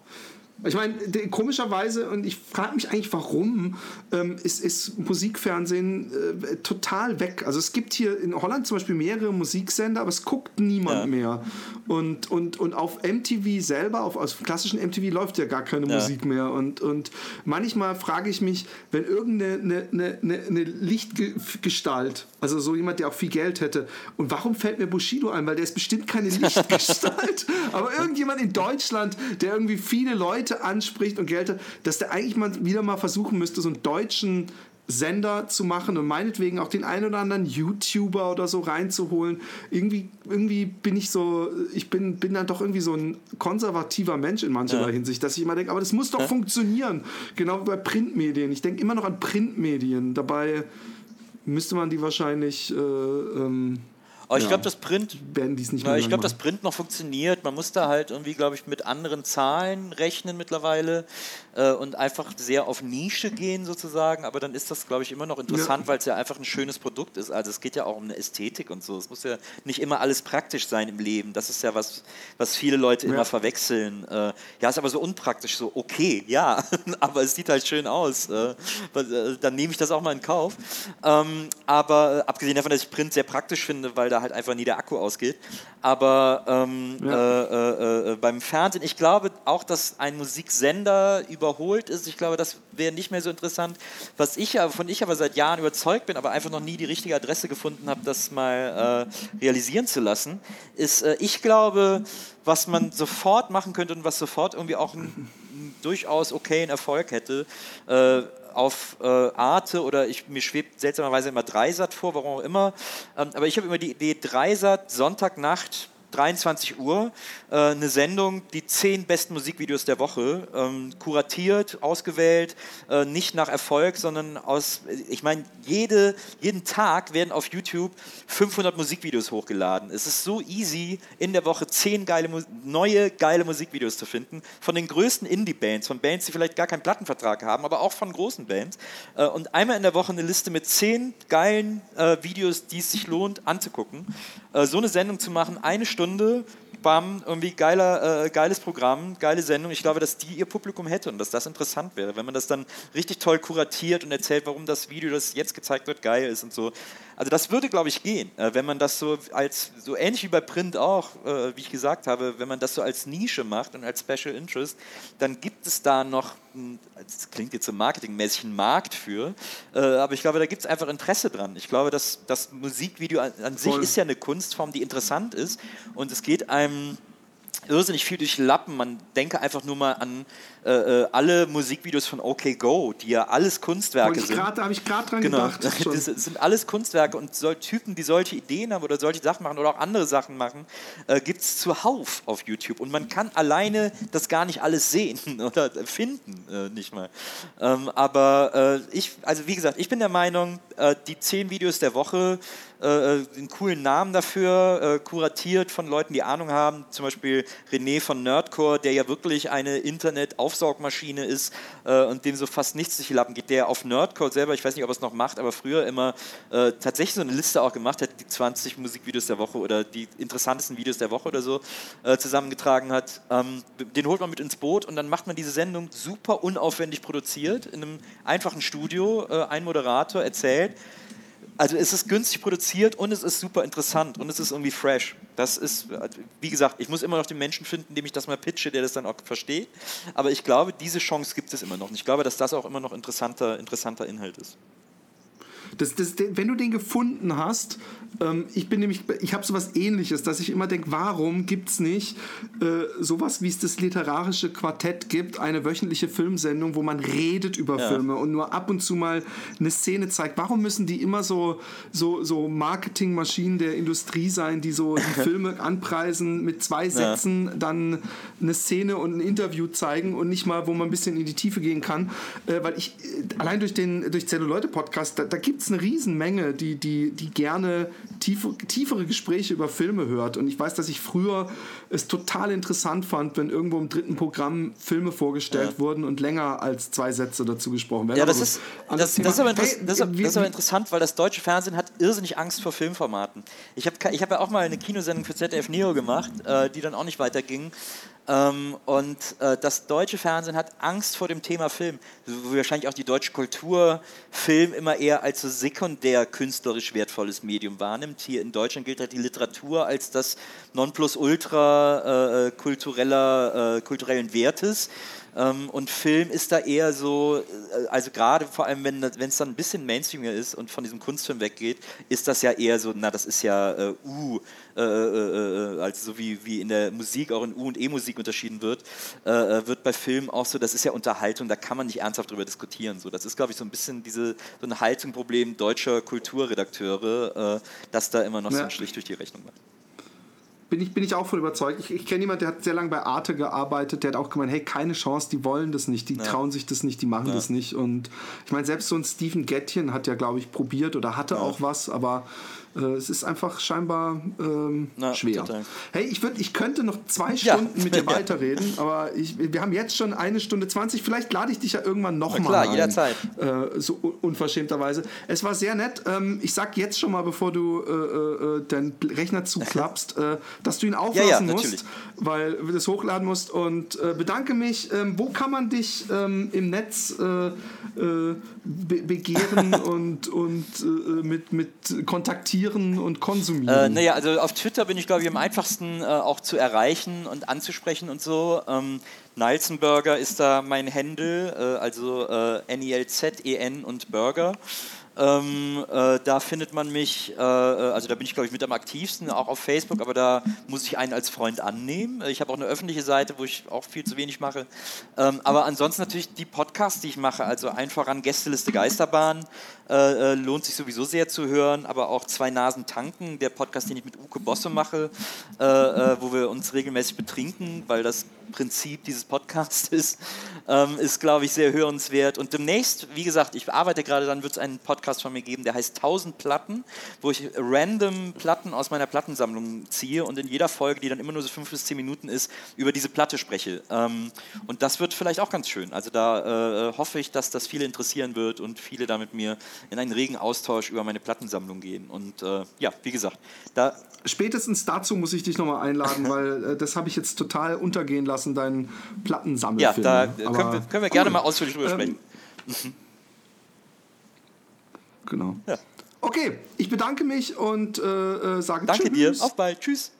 Ich meine, komischerweise, und ich frage mich eigentlich, warum, ähm, ist, ist Musikfernsehen äh, total weg. Also es gibt hier in Holland zum Beispiel mehrere Musiksender, aber es guckt niemand Ja. mehr. Und, und, und auf MTV selber, auf, auf klassischen MTV läuft ja gar keine Ja. Musik mehr. Und, und manchmal frage ich mich, wenn irgendeine eine, eine, eine, eine Lichtgestalt, also so jemand, der auch viel Geld hätte, und warum fällt mir Bushido ein? Weil der ist bestimmt keine Lichtgestalt, aber irgendjemand in Deutschland, der irgendwie viele Leute Leute anspricht und Geld hat, dass der eigentlich mal wieder mal versuchen müsste, so einen deutschen Sender zu machen und meinetwegen auch den einen oder anderen YouTuber oder so reinzuholen. Irgendwie, irgendwie bin ich so, ich bin, bin dann doch irgendwie so ein konservativer Mensch in mancherlei ja. Hinsicht, dass ich immer denke, aber das muss doch ja. funktionieren. Genau wie bei Printmedien. Ich denke immer noch an Printmedien. Dabei müsste man die wahrscheinlich äh, ähm, aber ich ja. glaube, das Print. Werden die's nicht mehr ich glaube, das Print noch funktioniert. Man muss da halt irgendwie, glaube ich, mit anderen Zahlen rechnen mittlerweile äh, und einfach sehr auf Nische gehen sozusagen. Aber dann ist das, glaube ich, immer noch interessant, ja. weil es ja einfach ein schönes Produkt ist. Also es geht ja auch um eine Ästhetik und so. Es muss ja nicht immer alles praktisch sein im Leben. Das ist ja was, was viele Leute ja. immer verwechseln. Äh, ja, ist aber so unpraktisch. So, okay, ja, aber es sieht halt schön aus. Äh, äh, dann nehme ich das auch mal in Kauf. Ähm, aber abgesehen davon, dass ich Print sehr praktisch finde, weil da halt einfach nie der Akku ausgeht. Aber ähm, ja. beim Fernsehen, ich glaube auch, dass ein Musiksender überholt ist. Ich glaube, das wäre nicht mehr so interessant. Was ich, von ich aber seit Jahren überzeugt bin, aber einfach noch nie die richtige Adresse gefunden habe, das mal äh, realisieren zu lassen, ist, äh, ich glaube, was man sofort machen könnte und was sofort irgendwie auch ein, ein durchaus okayen Erfolg hätte, äh, auf äh, Arte oder ich, mir schwebt seltsamerweise immer Dreisat vor, warum auch immer. Ähm, aber ich habe immer die Idee, Dreisat, Sonntagnacht, 23 Uhr äh, eine Sendung, die zehn besten Musikvideos der Woche, ähm, kuratiert, ausgewählt, äh, nicht nach Erfolg, sondern aus, ich meine, jede, jeden Tag werden auf YouTube 500 Musikvideos hochgeladen. Es ist so easy, in der Woche zehn geile, neue geile Musikvideos zu finden, von den größten Indie-Bands, von Bands, die vielleicht gar keinen Plattenvertrag haben, aber auch von großen Bands. Äh, und einmal in der Woche eine Liste mit zehn geilen äh, Videos, die es sich lohnt anzugucken. Äh, so eine Sendung zu machen, eine Stunde Stunde, bam, irgendwie geiler, äh, geiles Programm, geile Sendung. Ich glaube, dass die ihr Publikum hätte und dass das interessant wäre, wenn man das dann richtig toll kuratiert und erzählt, warum das Video, das jetzt gezeigt wird, geil ist und so. Also das würde, glaube ich, gehen, äh, wenn man das so als, so ähnlich wie bei Print auch, äh, wie ich gesagt habe, wenn man das so als Nische macht und als Special Interest, dann gibt es da noch, das klingt jetzt so marketingmäßig, einen Markt für, äh, aber ich glaube, da gibt es einfach Interesse dran. Ich glaube, dass das Musikvideo an, sich ist ja eine Kunstform, die interessant ist und es geht einem irrsinnig viel durch Lappen. Man denke einfach nur mal an äh, äh, alle Musikvideos von OK Go, die ja alles Kunstwerke sind. Da habe ich gerade dran genau. gedacht. das sind alles Kunstwerke und so Typen, die solche Ideen haben oder solche Sachen machen oder auch andere Sachen machen, äh, gibt es zuhauf auf YouTube. Und man kann alleine das gar nicht alles sehen oder finden, äh, nicht mal. Ähm, aber äh, ich, also wie gesagt, ich bin der Meinung, äh, die zehn Videos der Woche, einen coolen Namen dafür, kuratiert von Leuten, die Ahnung haben, zum Beispiel René von Nerdcore, der ja wirklich eine Internet- auf Aufsaugmaschine ist äh, und dem so fast nichts durch die Lappen geht, der auf Nerdcode selber, ich weiß nicht, ob er es noch macht, aber früher immer äh, tatsächlich so eine Liste auch gemacht hat, die 20 Musikvideos der Woche oder die interessantesten Videos der Woche oder so äh, zusammengetragen hat. Ähm, den holt man mit ins Boot und dann macht man diese Sendung super unaufwendig produziert in einem einfachen Studio. Äh, ein Moderator erzählt also es ist günstig produziert und es ist super interessant und es ist irgendwie fresh. Das ist, wie gesagt, ich muss immer noch den Menschen finden, dem ich das mal pitche, der das dann auch versteht. Aber ich glaube, diese Chance gibt es immer noch. Und ich glaube, dass das auch immer noch interessanter, interessanter Inhalt ist. Das, das, wenn du den gefunden hast, ähm, ich bin nämlich, ich habe sowas ähnliches, dass ich immer denke, warum gibt es nicht äh, sowas, wie es das literarische Quartett gibt, eine wöchentliche Filmsendung, wo man redet über ja. Filme und nur ab und zu mal eine Szene zeigt. Warum müssen die immer so, so, so Marketingmaschinen der Industrie sein, die so die Filme anpreisen, mit zwei Sätzen ja. dann eine Szene und ein Interview zeigen und nicht mal, wo man ein bisschen in die Tiefe gehen kann? Äh, weil ich, äh, allein durch den durch Zelluleute-Podcast, da, da gibt es eine Riesenmenge, die, die, die gerne tiefe, tiefere Gespräche über Filme hört. Und ich weiß, dass ich früher es total interessant fand, wenn irgendwo im dritten Programm Filme vorgestellt ja. wurden und länger als zwei Sätze dazu gesprochen werden. Ja, das, ist, das, das, ist aber hey, das, das, ist aber interessant, weil das deutsche Fernsehen hat irrsinnig Angst vor Filmformaten. Ich habe ich hab ja auch mal eine Kinosendung für ZDF Neo gemacht, äh, die dann auch nicht weiterging. Ähm, und äh, das deutsche Fernsehen hat Angst vor dem Thema Film. So, wahrscheinlich auch die deutsche Kultur Film immer eher als so sekundär künstlerisch wertvolles Medium wahrnimmt. Hier in Deutschland gilt halt die Literatur als das Nonplusultra äh, äh kultureller, äh, kulturellen Wertes. Ähm, und Film ist da eher so, äh, also gerade vor allem, wenn es dann ein bisschen Mainstreamiger ist und von diesem Kunstfilm weggeht, ist das ja eher so, na, das ist ja äh, U, äh, äh, äh, also so wie, wie in der Musik auch in U- und E-Musik unterschieden wird, wird bei Filmen auch so, das ist ja Unterhaltung, da kann man nicht ernsthaft drüber diskutieren. So, das ist, glaube ich, so ein bisschen diese, so ein Haltungsproblem deutscher Kulturredakteure, dass da immer noch ja. so ein Strich durch die Rechnung macht bin ich, bin ich auch voll überzeugt. Ich, ich kenne jemanden, der hat sehr lange bei Arte gearbeitet, der hat auch gemeint, hey, keine Chance, die wollen das nicht, die ja. trauen sich das nicht, die machen ja. das nicht. Und ich meine, selbst so ein Stephen Gettchen hat ja, glaube ich, probiert oder hatte ja. auch was, aber es ist einfach scheinbar ähm, Na, schwer. Total. Hey, ich, würd, ich könnte noch zwei Stunden ja. mit dir weiterreden, aber ich, wir haben jetzt schon eine Stunde 20. Vielleicht lade ich dich ja irgendwann nochmal Klar, ein, jederzeit. Äh, so unverschämterweise. Es war sehr nett. Ähm, ich sag jetzt schon mal, bevor du äh, äh, äh deinen Rechner zuklappst, äh, dass du ihn auflassen ja, ja, musst, weil du das hochladen musst. Und bedanke mich. Ähm, wo kann man dich ähm, im Netz be begehren und, und mit, mit kontaktieren? Konsumieren und konsumieren? Äh, naja, also auf Twitter bin ich, glaube ich, am einfachsten äh, auch zu erreichen und anzusprechen und so. Ähm, Nilsenburger ist da mein Handle, äh, also äh, N-I-L-Z-E-N und Burger. Ähm, äh, da findet man mich, äh, äh, also da bin ich glaube ich mit am aktivsten, auch auf Facebook, aber da muss ich einen als Freund annehmen. Ich habe auch eine öffentliche Seite, wo ich auch viel zu wenig mache. Ähm, aber ansonsten natürlich die Podcasts, die ich mache, also einfach an Gästeliste Geisterbahn, äh, äh, lohnt sich sowieso sehr zu hören, aber auch Zwei Nasen tanken, der Podcast, den ich mit Uke Bosse mache, äh, wo wir uns regelmäßig betrinken, weil das Prinzip dieses Podcasts ist, ähm, ist glaube ich sehr hörenswert. Und demnächst, wie gesagt, ich arbeite gerade, dann wird es einen Podcast von mir geben, der heißt 1000 Platten, wo ich random Platten aus meiner Plattensammlung ziehe und in jeder Folge, die dann immer nur so fünf bis zehn Minuten ist, über diese Platte spreche. Ähm, und das wird vielleicht auch ganz schön. Also da äh, hoffe ich, dass das viele interessieren wird und viele da mit mir in einen regen Austausch über meine Plattensammlung gehen. Und äh, ja, wie gesagt, da spätestens dazu muss ich dich nochmal einladen, weil äh, das habe ich jetzt total untergehen lassen, deinen Plattensammelfilm. Ja, da können wir, können wir, gerne mal ausführlich drüber ähm, sprechen. Mhm. Genau. Ja. Okay, ich bedanke mich und äh, äh sage Danke Tschüss. dir. Auf bald. Tschüss.